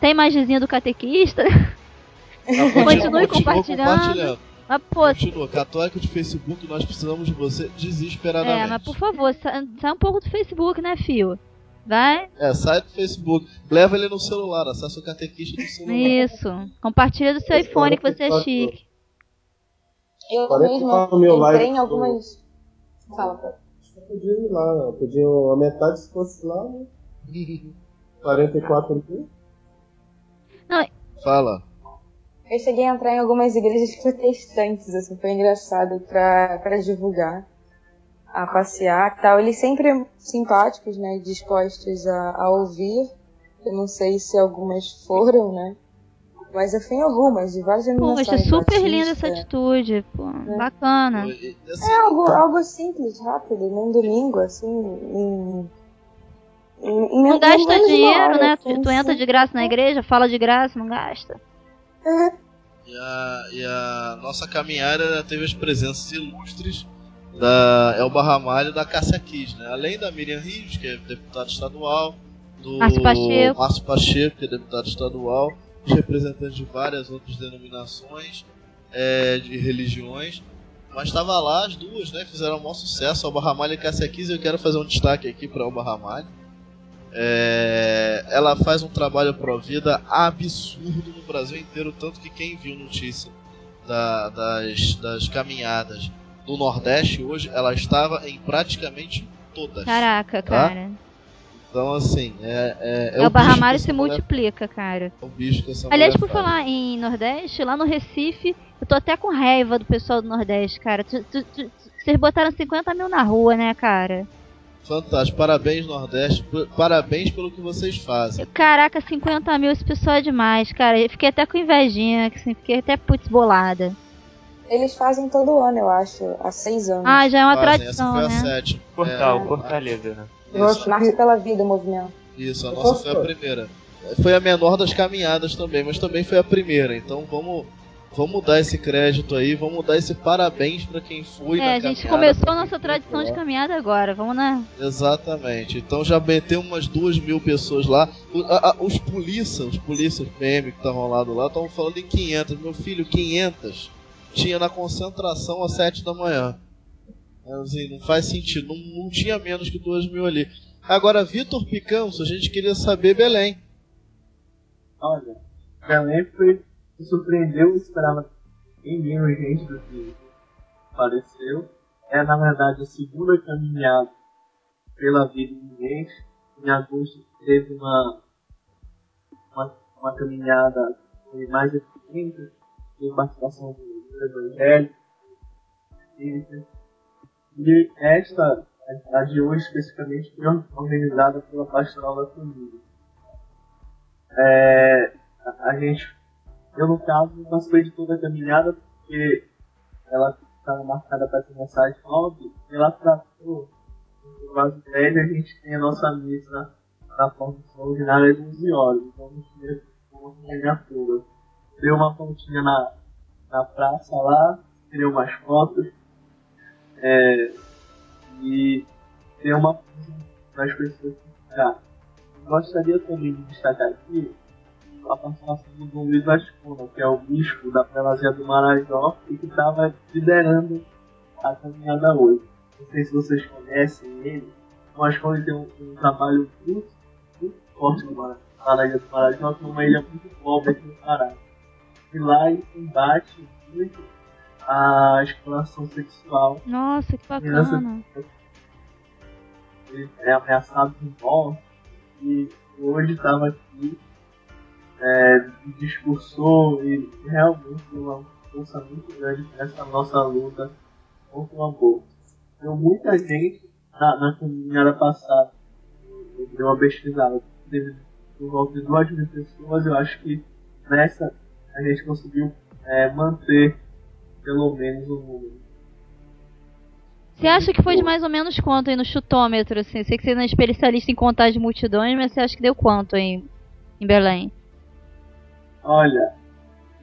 Tem imagenzinha do catequista. Ah, Continue compartilhando. Mas, pô, Continua. Católico de Facebook, nós precisamos de você desesperadamente. é, mas por favor, sa- sai um pouco do Facebook, né, fio? Vai? É, sai do Facebook. Leva ele no celular, acessa o catequista no celular. Isso. Compartilha do seu Esse iPhone que você é 44. chique. Eu 44 mesma mil entrei em algumas. Fala, Pedro. Eu podia ir lá, né? Podia a metade se fosse lá, né? 44 mil. Fala. Eu cheguei a entrar em algumas igrejas protestantes, assim, foi engraçado pra, pra divulgar, a passear e tal. Eles sempre simpáticos, né, dispostos a, a ouvir. Eu não sei se algumas foram, né, mas eu fui em algumas, de várias Poxa, denominações. super linda essa batista. atitude, pô. Bacana. E, assim, É algo, algo simples, rápido, num domingo, assim, em... em, em Não gasta dinheiro, hora, né? assim, Tu, tu entra de graça na igreja, fala de graça, não gasta. E a, e a nossa caminhada teve as presenças ilustres da Elba Ramalho e da Cássia Kiss, né? Além da Miriam Rios, que é deputada estadual, do Márcio Pacheco. Márcio Pacheco, que é deputado estadual, os representantes de várias outras denominações, é, de religiões. Mas estava lá as duas, né? Fizeram um maior sucesso, Elba Ramalho e Cássia Kiss. e Eu quero fazer um destaque aqui para Elba Ramalho. É, ela faz um trabalho pro vida absurdo no Brasil inteiro, tanto que quem viu notícia da- das, das caminhadas do Nordeste hoje, ela estava em praticamente todas. Caraca, Tá? cara. Então assim, é, é, É, o bicho que Barramário se mulher- multiplica, cara. É o bicho que essa Aliás, por faz. falar em Nordeste, lá no Recife, eu tô até com raiva do pessoal do Nordeste, cara. Tu- tu- tu- Vocês botaram 50 mil na rua, né, cara? Fantástico, parabéns Nordeste, parabéns pelo que vocês fazem. Caraca, 50 mil, esse pessoal é demais, cara. Eu fiquei até com invejinha, assim, fiquei até putz bolada. Eles fazem todo ano, eu acho, há seis anos. Ah, já é uma Fazem, tradição, essa foi né? a sétima. Portal, É, Fortaleza, né? Eu Isso. Marcha pela vida, o movimento. Isso, a nossa foi a primeira. Foi a menor das caminhadas também, mas também foi a primeira. Então vamos, vamos dar esse crédito aí, vamos dar esse parabéns pra quem foi na É, a gente caminhada, começou a nossa tradição de lá. caminhada agora. Vamos na. Exatamente. Então já meteu umas duas mil pessoas lá. O- a- a- os polícia, os polícias PM que estavam lá do lado, estavam falando em 500. Meu filho, 500 tinha na concentração às 7 da manhã. Assim, não faz sentido. Não, não tinha menos que duas mil ali. Agora, Vitor Picanso, a gente queria saber Belém. Olha, Belém foi, me surpreendeu, eu esperava bem menos gente do que faleceu. É, na verdade, a segunda caminhada pela vida de ninguém. Em agosto teve uma, uma, uma caminhada de mais de 30, de participação do Evangelho. espírita. E esta, a de hoje especificamente, foi organizada pela Pastoral da Família. É, a, a gente, eu no caso, não participei de toda a caminhada, porque ela estava marcada para começar às 9, e ela tratou, quase 10, a gente tem a nossa missa na formação ordinária às 11 horas, então a gente tinha ganhar toda. Deu uma pontinha na, na praça lá, tirei umas fotos, é, e deu uma para as pessoas ficar. gostaria também de destacar aqui a participação do Dom Luiz Ascuna, que é o bispo da prelazia do Marajó e que estava liderando a caminhada hoje. Não sei se vocês conhecem ele, mas quando tem um, um trabalho muito, muito forte no Marajó do Marajó, que é uma ilha muito pobre aqui no Pará. E lá ele combate muito a exploração sexual. Nossa, que bacana. Ele é ameaçado de morte e hoje estava aqui, é, discursou e realmente deu uma força muito grande nessa nossa luta contra o aborto. Deu muita gente na, na caminhada passada, eu dei uma pesquisada, teve por volta de duas mil pessoas, eu acho que nessa a gente conseguiu é, manter pelo menos o número. Você acha que foi de mais ou menos quanto aí no chutômetro, assim? Sei que você não é especialista em contagem de multidões, mas você acha que deu quanto aí em Belém? Olha,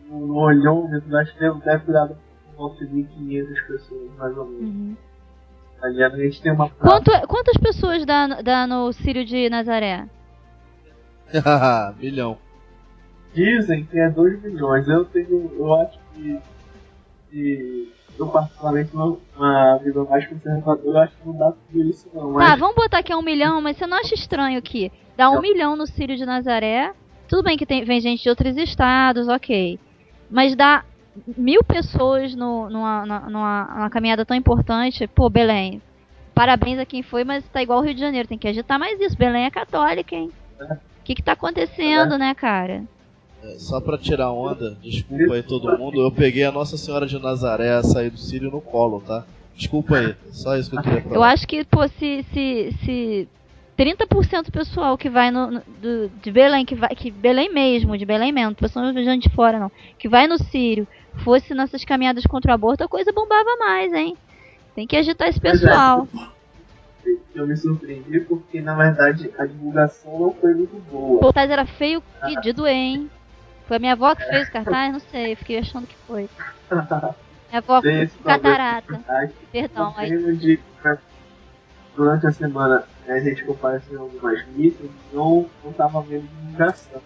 no olhômetro, acho que deve dar por volta de 1.500 pessoas, mais ou menos. Uhum. Ali a gente tem uma Quanto, quantas pessoas dá, dá no Círio de Nazaré? Milhão. Dizem que é 2 milhões. Eu tenho. Eu acho que. que eu particularmente não- uma vida mais conservadora, eu acho que não dá tudo isso não. Mas vamos botar que é um milhão, mas você não acha estranho que dá um milhão no Círio de Nazaré? Tudo bem que tem, vem gente de outros estados, ok. Mas dá mil pessoas no, numa, numa, numa caminhada tão importante. Pô, Belém, parabéns a quem foi, mas tá igual o Rio de Janeiro, tem que agitar mais isso. Belém é católica, hein? O que que tá acontecendo, né, cara? É, Só pra tirar onda, desculpa aí todo mundo, eu peguei a Nossa Senhora de Nazaré a sair do Sírio no colo, tá? Desculpa aí, só isso que eu queria falar. Eu acho que, pô, se, se, se 30% do pessoal que vai no, no- do, de Belém, que vai, que Belém mesmo, de Belém mesmo, pessoal não viajando de fora não, que vai no Sírio, fosse nessas caminhadas contra o aborto, a coisa bombava mais, hein? Tem que agitar esse pessoal. eu me surpreendi porque na verdade a divulgação não foi muito boa. O era feio que de doer, hein? Foi a minha avó que fez o cartaz? Não sei, eu fiquei achando que foi. Minha avó Tem problema. catarata. Perdão, aí. Tenho de- Durante a semana né, a gente compareceu algumas e não, não tava vendo divulgação.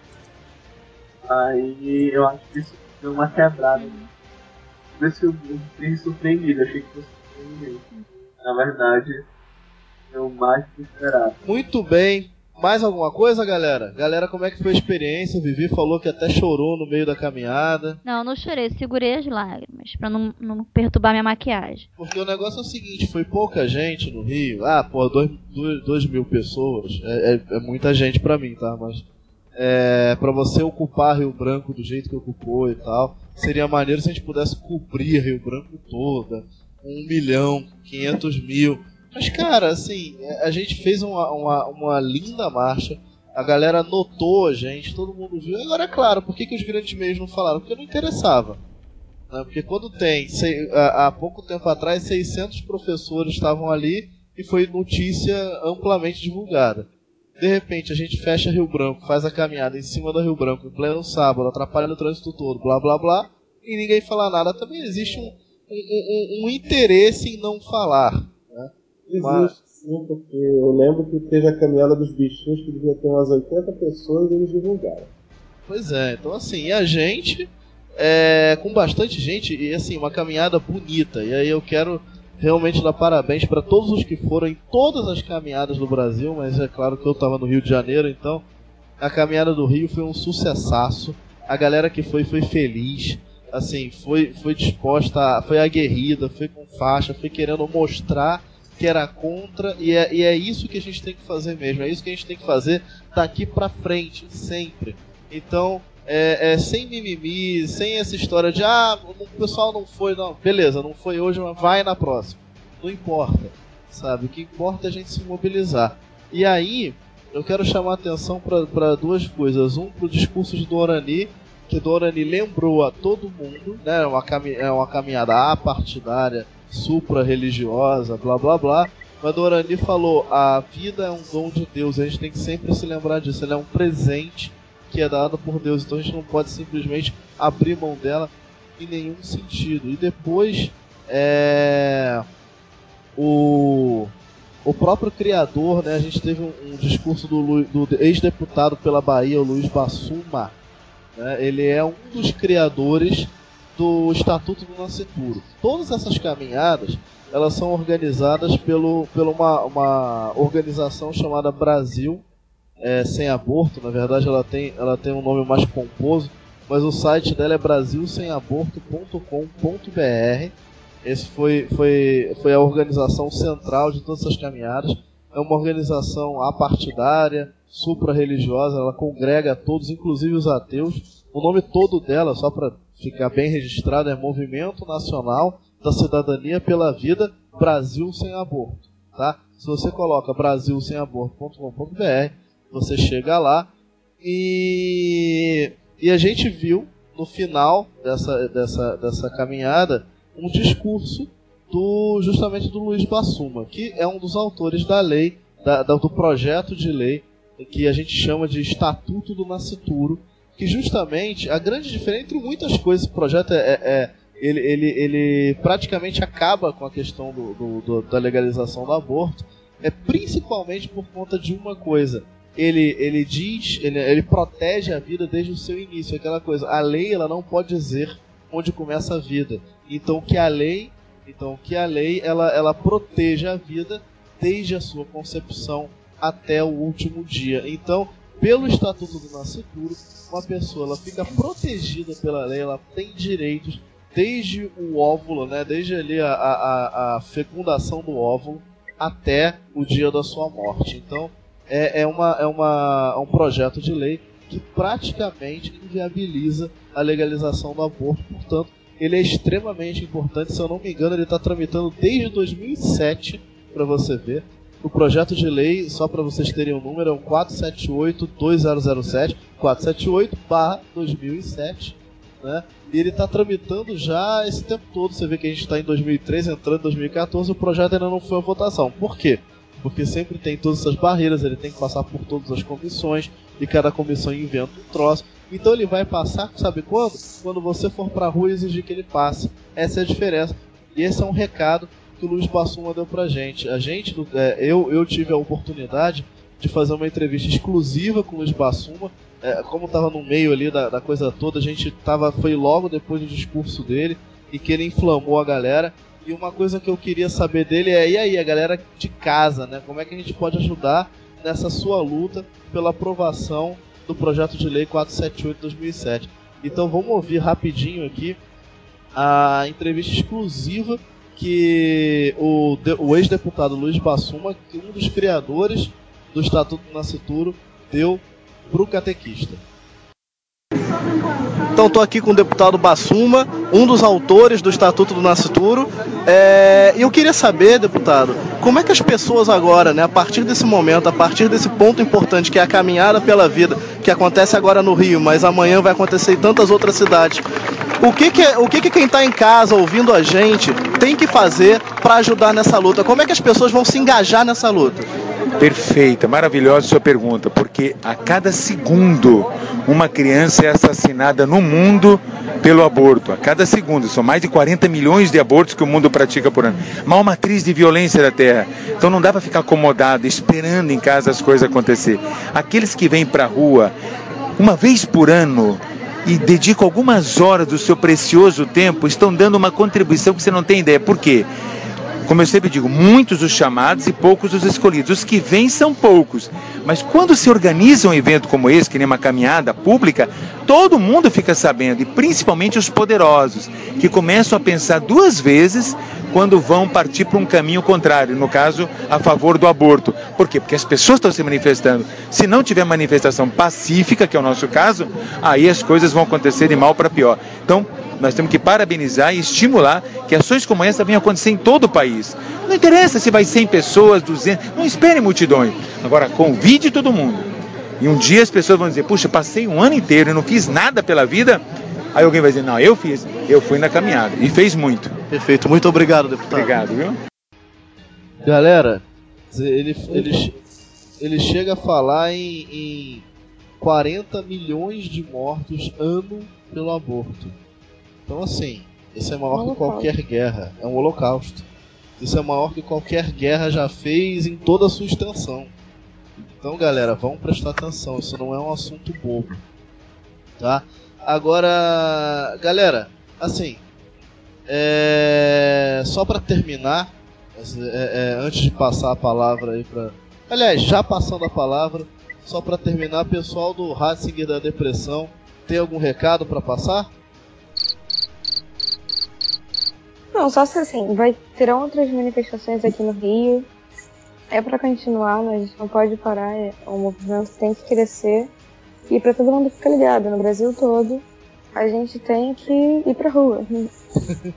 Aí eu acho que isso deu uma quebrada. Por isso que eu eu fiquei surpreendido, achei que fosse surpreendente. Na verdade, eu mais do que esperava. Muito bem. Mais alguma coisa, galera? Galera, como é que foi a experiência? Vivi falou que até chorou no meio da caminhada. Não, não chorei, segurei as lágrimas pra não, não perturbar minha maquiagem. Porque o negócio é o seguinte, foi pouca gente no Rio. Ah, pô, 2 mil pessoas é, é- é muita gente pra mim, tá? Mas é, para você ocupar Rio Branco do jeito que ocupou e tal, seria maneiro se a gente pudesse cobrir Rio Branco toda. Um milhão, 500 mil. Mas, cara, assim, a gente fez uma, uma, uma linda marcha. A galera notou a gente, todo mundo viu. Agora, é claro, por que, que os grandes meios não falaram? Porque não interessava. né? Porque quando tem, sei- há há pouco tempo atrás, 600 professores estavam ali e foi notícia amplamente divulgada. De repente a gente fecha Rio Branco, faz a caminhada em cima da Rio Branco, em pleno sábado, atrapalha o trânsito todo, blá blá blá, e ninguém fala nada. Também existe um, um, um- um interesse em não falar. Existe sim, porque eu lembro que teve a caminhada dos bichinhos que devia ter umas 80 pessoas e eles divulgaram. Pois é, então assim, e a gente, é, com bastante gente, e assim, uma caminhada bonita. E aí eu quero realmente dar parabéns para todos os que foram em todas as caminhadas do Brasil, mas é claro que eu estava no Rio de Janeiro, então a caminhada do Rio foi um sucessaço. A galera que foi foi feliz, assim, foi, foi disposta, a- foi aguerrida, foi com faixa, foi querendo mostrar que era contra, e é, e é isso que a gente tem que fazer mesmo, é isso que a gente tem que fazer daqui pra frente, sempre. Então, é, é, sem mimimi, sem essa história de ah, o pessoal não foi, não, beleza, não foi hoje, mas vai na próxima. Não importa, sabe? O que importa é a gente se mobilizar. E aí, eu quero chamar a atenção para duas coisas. Um, pro discurso de Dorani, que Dorani lembrou a todo mundo, né? É uma, cami é uma caminhada apartidária, supra-religiosa, blá blá blá. Mas Dorani falou: a vida é um dom de Deus, a gente tem que sempre se lembrar disso. Ela é um presente que é dado por Deus, então a gente não pode simplesmente abrir mão dela em nenhum sentido. E depois, é. O. o próprio criador, né, a gente teve um, um discurso do, do ex-deputado pela Bahia, o Luiz Bassuma. né, ele é um dos criadores do Estatuto do Nascituro. Todas essas caminhadas elas são organizadas pelo, pela uma, uma organização chamada Brasil é, Sem Aborto. Na verdade, ela tem, ela tem um nome mais pomposo, mas o site dela é brasilsemaborto.com.br. Esse foi, foi, foi a organização central de todas essas caminhadas. É uma organização apartidária, supra-religiosa, ela congrega todos, inclusive os ateus. O nome todo dela, só para ficar bem registrado, é Movimento Nacional da Cidadania pela Vida Brasil Sem Aborto. Tá? Se você coloca brasilsemaborto.com.br, você chega lá e, e a gente viu no final dessa, dessa, dessa caminhada um discurso do justamente do Luiz Bassuma, que é um dos autores da lei, da, da- do projeto de lei que a gente chama de Estatuto do Nascituro, que justamente a grande diferença entre muitas coisas, esse projeto é, é- é- ele, ele, ele praticamente acaba com a questão do, do- do- da legalização do aborto, é principalmente por conta de uma coisa. Ele, ele diz, ele, ele protege a vida desde o seu início, aquela coisa. A lei ela não pode dizer onde começa a vida. Então que a lei, então que a lei ela, ela proteja a vida desde a sua concepção até o último dia. Então, pelo Estatuto do Nascituro, uma pessoa ela fica protegida pela lei, ela tem direitos desde o óvulo, né, desde ali a, a, a- fecundação do óvulo até o dia da sua morte. Então, é, é, uma, é, uma, é um projeto de lei que praticamente inviabiliza a legalização do aborto. Portanto, ele é extremamente importante. Se eu não me engano, ele está tramitando desde 2007, para você ver. O projeto de lei, só para vocês terem o número, é o 478-2007, 478-2007, né? E ele está tramitando já esse tempo todo. Você vê que a gente está em 2013, entrando em 2014, o projeto ainda não foi a votação. Por quê? Porque sempre tem todas essas barreiras, ele tem que passar por todas as comissões, e cada comissão inventa um troço. Então ele vai passar, sabe quando? Quando você for pra rua e exigir que ele passe. Essa é a diferença. E esse é um recado que o Luiz Bassuma deu pra gente. A gente, é, eu, eu tive a oportunidade de fazer uma entrevista exclusiva com o Luiz Bassuma. É, como tava no meio ali da, da coisa toda, a gente tava, foi logo depois do discurso dele e que ele inflamou a galera. E uma coisa que eu queria saber dele é, e aí, a galera de casa, né? Como é que a gente pode ajudar nessa sua luta pela aprovação do projeto de lei 478-2007? Então vamos ouvir rapidinho aqui a entrevista exclusiva que o, o ex-deputado Luiz Bassuma, um dos criadores do Estatuto do Nascituro, deu pro catequista. Então estou aqui com o deputado Bassuma, um dos autores do Estatuto do Nascituro. É, eu queria saber, deputado, como é que as pessoas agora, né, a partir desse momento, a partir desse ponto importante que é a caminhada pela vida, que acontece agora no Rio, mas amanhã vai acontecer em tantas outras cidades, o que que, o que, que quem está em casa ouvindo a gente tem que fazer para ajudar nessa luta? Como é que as pessoas vão se engajar nessa luta? Perfeita, maravilhosa sua pergunta, porque a cada segundo uma criança é assassinada no mundo pelo aborto. A cada segundo, são mais de 40 milhões de abortos que o mundo pratica por ano. Mas uma crise de violência da terra. Então não dá para ficar acomodado, esperando em casa as coisas acontecer. Aqueles que vêm para a rua uma vez por ano e dedicam algumas horas do seu precioso tempo, estão dando uma contribuição que você não tem ideia. Por quê? Como eu sempre digo, muitos os chamados e poucos os escolhidos. Os que vêm são poucos. Mas quando se organiza um evento como esse, que nem uma caminhada pública, todo mundo fica sabendo, e principalmente os poderosos, que começam a pensar duas vezes quando vão partir para um caminho contrário, no caso, a favor do aborto. Por quê? Porque as pessoas estão se manifestando. Se não tiver manifestação pacífica, que é o nosso caso, aí as coisas vão acontecer de mal para pior. Então, nós temos que parabenizar e estimular que ações como essa venham acontecer em todo o país. Não interessa se vai 100 pessoas, 200, não espere multidões. Agora, convide todo mundo. E um dia as pessoas vão dizer, puxa, passei um ano inteiro e não fiz nada pela vida. Aí alguém vai dizer, não, eu fiz, eu fui na caminhada. E fez muito. Perfeito, muito obrigado, deputado. Obrigado, viu? Galera, ele, ele, ele chega a falar em, em 40 milhões de mortos ano pelo aborto. Então, assim, isso é maior que qualquer guerra. É um holocausto. Isso é maior que qualquer guerra já fez em toda a sua extensão. Então, galera, vamos prestar atenção. Isso não é um assunto bobo, tá? Agora, galera, assim, é... só para terminar, é, é, antes de passar a palavra aí para, aliás, já passando a palavra, só para terminar, pessoal do Ratzinger da Depressão, tem algum recado para passar? Não, só se assim, vai terão outras manifestações aqui no Rio. É para continuar, mas a gente não pode parar, é, o movimento tem que crescer. E para todo mundo ficar ligado, no Brasil todo, a gente tem que ir pra rua.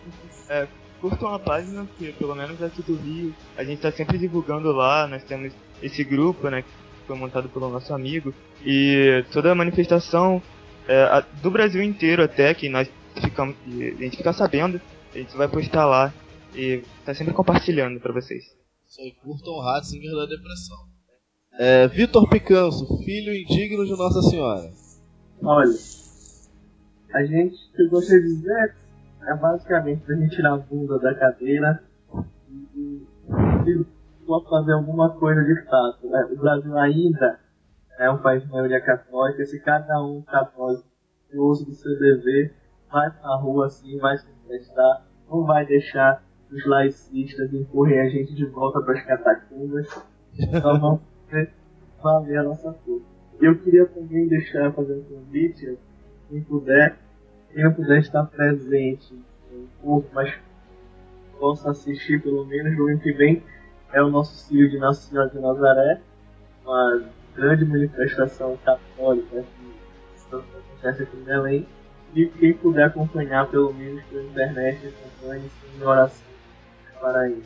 É, curtam a página, que pelo menos aqui do Rio, a gente tá sempre divulgando lá, nós temos esse grupo, né, que foi montado pelo nosso amigo, e toda a manifestação é, a, do Brasil inteiro até, que nós ficamos, a gente fica sabendo, a gente vai postar lá e tá sempre compartilhando para vocês. Isso aí, curtam Ratzinger da Depressão. É, Vitor Picanso, filho indigno de Nossa Senhora. Olha, a gente, o que eu gostaria de dizer é basicamente pra gente tirar a bunda da cadeira e, e fazer alguma coisa de fato. Né? O Brasil ainda é um país de maioria católica, se cada um católico uso do seu dever, vai pra rua assim, vai se manifestar, não vai deixar os laicistas empurrem a gente de volta para as catacumbas. Então vamos fazer valer a nossa força. Eu queria também deixar, fazer um convite, quem puder, quem não puder estar presente um pouco, mas possa assistir pelo menos no ano que vem, é o nosso Círio de Nossa Senhora de Nazaré, uma grande manifestação católica que acontece aqui em Belém. E quem puder acompanhar pelo menos pela internet, acompanhe em oração para isso.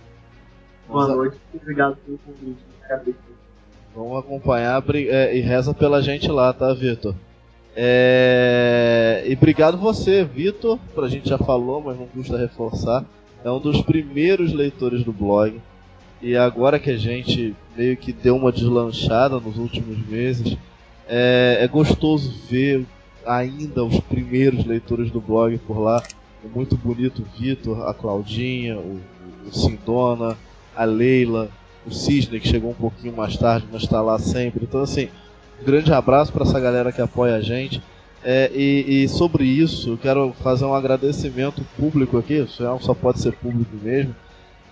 Boa Vamos a- noite, obrigado pelo convite. Vamos acompanhar é, e reza pela gente lá, tá, Vitor? É, E obrigado você, Vitor, pra gente já falou, mas não custa reforçar. É um dos primeiros leitores do blog. E agora que a gente meio que deu uma deslanchada nos últimos meses, é, é gostoso ver ainda os primeiros leitores do blog por lá. É muito bonito o Vitor, a Claudinha, o, o Sindona, a Leila, o Cisne, que chegou um pouquinho mais tarde, mas está lá sempre. Então, assim, um grande abraço para essa galera que apoia a gente. É, e, e sobre isso, eu quero fazer um agradecimento público aqui, isso é- só pode ser público mesmo.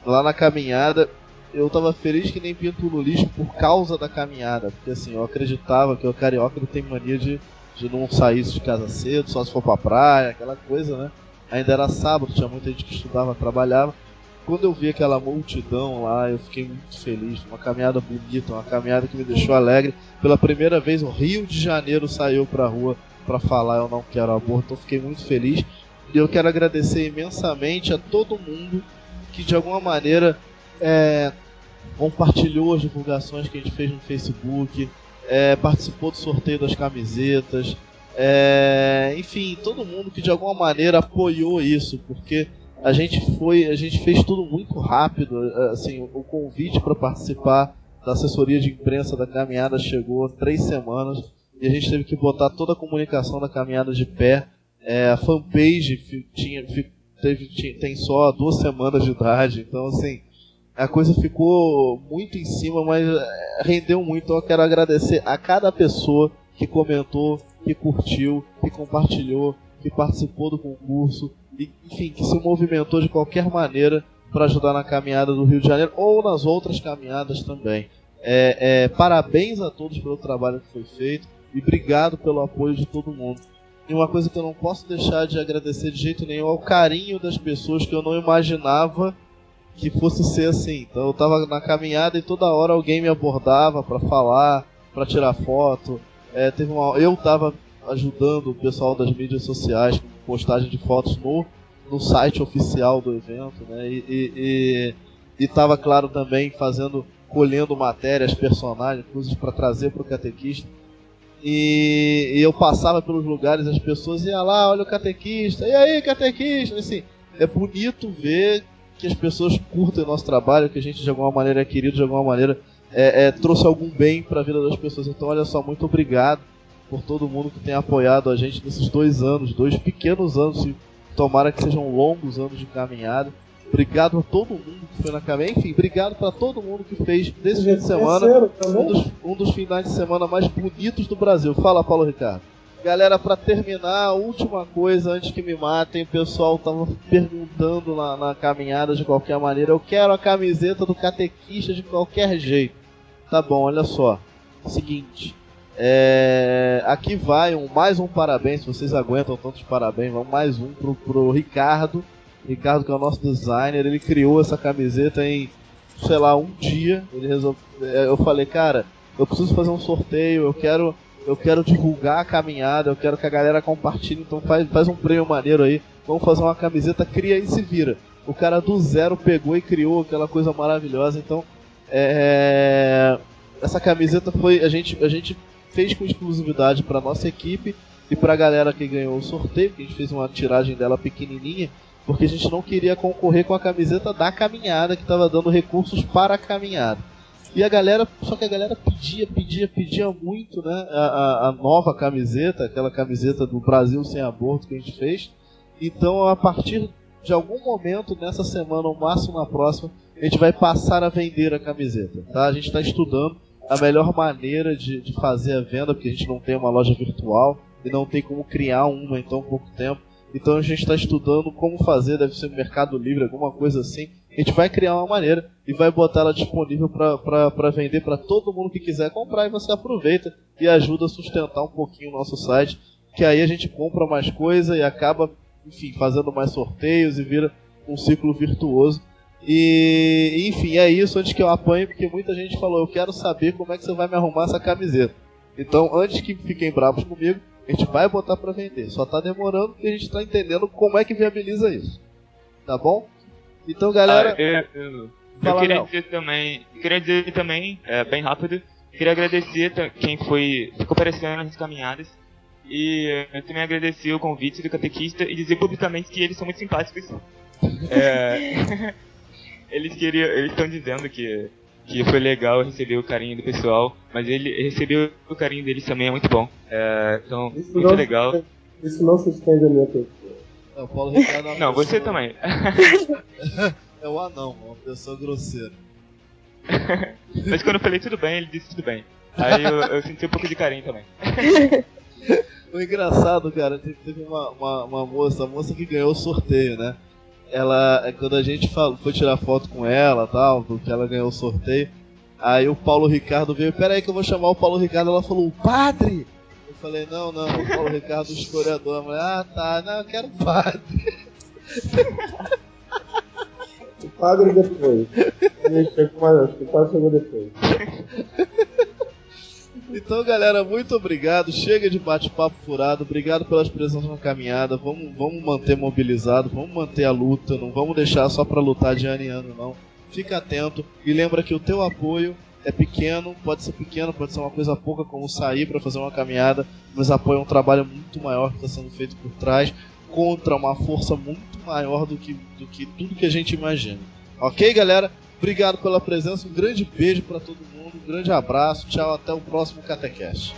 Lá na caminhada, eu tava feliz que nem pinto no lixo por causa da caminhada, porque assim, eu acreditava que o carioca ele tem mania de, de não sair de casa cedo, só se for pra praia, aquela coisa, né? Ainda era sábado, tinha muita gente que estudava, trabalhava. Quando eu vi aquela multidão lá, eu fiquei muito feliz. Uma caminhada bonita, uma caminhada que me deixou alegre. Pela primeira vez, o Rio de Janeiro saiu pra rua para falar eu não quero aborto, então fiquei muito feliz. E eu quero agradecer imensamente a todo mundo que de alguma maneira é, compartilhou as divulgações que a gente fez no Facebook, é, participou do sorteio das camisetas, é, enfim, todo mundo que de alguma maneira apoiou isso, porque a gente foi, a gente fez tudo muito rápido, assim, o convite para participar da assessoria de imprensa da caminhada chegou há três semanas e a gente teve que botar toda a comunicação da caminhada de pé. É, a fanpage tinha, teve, tinha- tem só duas semanas de idade, então assim a coisa ficou muito em cima, mas é, rendeu muito. Então eu quero agradecer a cada pessoa que comentou, que curtiu, que compartilhou, que participou do concurso, e, enfim, que se movimentou de qualquer maneira para ajudar na caminhada do Rio de Janeiro ou nas outras caminhadas também. É, é, parabéns a todos pelo trabalho que foi feito e obrigado pelo apoio de todo mundo. E uma coisa que eu não posso deixar de agradecer de jeito nenhum é o carinho das pessoas que eu não imaginava que fosse ser assim. Então eu tava na caminhada e toda hora alguém me abordava para falar, para tirar foto. É, teve uma, eu tava ajudando o pessoal das mídias sociais com postagem de fotos no, no site oficial do evento, né? E, e, e, e tava claro também fazendo, colhendo matérias, personagens, coisas para trazer para o catequista. E, e eu passava pelos lugares, as pessoas iam lá, olha o catequista, e aí catequista, assim, é bonito ver que as pessoas curtem o nosso trabalho, que a gente de alguma maneira é querido, de alguma maneira é, é, trouxe algum bem para a vida das pessoas. Então, olha só, muito obrigado por todo mundo que tem apoiado a gente nesses dois anos, dois pequenos anos, e tomara que sejam longos anos de caminhada. Obrigado a todo mundo que foi na caminhada. Enfim, obrigado para todo mundo que fez desse fim de semana um dos, um dos finais de semana mais bonitos do Brasil. Fala, Paulo Ricardo. Galera, pra terminar, última coisa antes que me matem, o pessoal tava perguntando na, na caminhada de qualquer maneira. Eu quero a camiseta do catequista de qualquer jeito. Tá bom, olha só. Seguinte. É, aqui vai um, mais um parabéns, se vocês aguentam tantos parabéns, vamos mais um pro, pro Ricardo. Ricardo, que é o nosso designer, ele criou essa camiseta em, sei lá, um dia. Ele resolveu, eu falei, cara, eu preciso fazer um sorteio, eu quero eu quero divulgar a caminhada, eu quero que a galera compartilhe, então faz, faz um prêmio maneiro aí, vamos fazer uma camiseta, cria e se vira. O cara do zero pegou e criou aquela coisa maravilhosa, então é, essa camiseta foi a gente a gente fez com exclusividade para nossa equipe e para a galera que ganhou o sorteio, que a gente fez uma tiragem dela pequenininha, porque a gente não queria concorrer com a camiseta da caminhada que estava dando recursos para a caminhada. E a galera, só que a galera pedia, pedia, pedia muito, né? A, a, a nova camiseta, aquela camiseta do Brasil sem aborto que a gente fez. Então, a partir de algum momento nessa semana, ou máximo na próxima, a gente vai passar a vender a camiseta, tá? A gente está estudando a melhor maneira de, de fazer a venda, porque a gente não tem uma loja virtual e não tem como criar uma em tão pouco tempo. Então a gente está estudando como fazer, deve ser no Mercado Livre, alguma coisa assim. A gente vai criar uma maneira e vai botar ela disponível para vender para todo mundo que quiser comprar e você aproveita e ajuda a sustentar um pouquinho o nosso site, que aí a gente compra mais coisa e acaba, enfim, fazendo mais sorteios e vira um ciclo virtuoso. E, enfim, é isso antes que eu apanhe, porque muita gente falou, eu quero saber como é que você vai me arrumar essa camiseta. Então, antes que fiquem bravos comigo, a gente vai botar para vender. Só tá demorando porque a gente tá entendendo como é que viabiliza isso. Tá bom? Então, galera. Ah, eu, eu, eu queria dizer também, queria dizer também, é, bem rápido, queria agradecer quem foi, ficou aparecendo nas caminhadas. E eu também agradecer o convite do catequista e dizer publicamente que eles são muito simpáticos. É, eles queriam, eles estão dizendo que que foi legal receber o carinho do pessoal, mas ele receber o carinho deles também é muito bom. É, então, Isso muito não, legal. Isso não se estende a minha pessoa. É, o Paulo Ricardo é uma Não, você pessoa- também. É o anão, uma pessoa grosseira. Mas quando eu falei tudo bem, ele disse tudo bem. Aí eu, eu senti um pouco de carinho também. O engraçado, cara, te- teve uma, uma, uma moça, a moça que ganhou o sorteio, né? Ela, é, quando a gente falou, foi tirar foto com ela tal, porque ela ganhou o sorteio, aí o Paulo Ricardo veio, pera aí que eu vou chamar o Paulo Ricardo, ela falou, o padre! Falei, não, não, o Paulo Ricardo, historiador. A mulher, ah, tá, não, eu quero padre. O padre depois. Ele chegou, mas acho que o padre chegou depois. Então, galera, muito obrigado. Chega de bate-papo furado. Obrigado pelas presenças na caminhada. Vamos, vamos manter mobilizado, vamos manter a luta. Não vamos deixar só pra lutar de ano em ano, não. Fica atento e lembra que o teu apoio é pequeno, pode ser pequeno, pode ser uma coisa pouca como sair pra fazer uma caminhada, mas apoia um trabalho muito maior que está sendo feito por trás contra uma força muito maior do que, do que tudo que a gente imagina. Ok, galera? Obrigado pela presença, um grande beijo pra todo mundo, um grande abraço, tchau, até o próximo Catecast.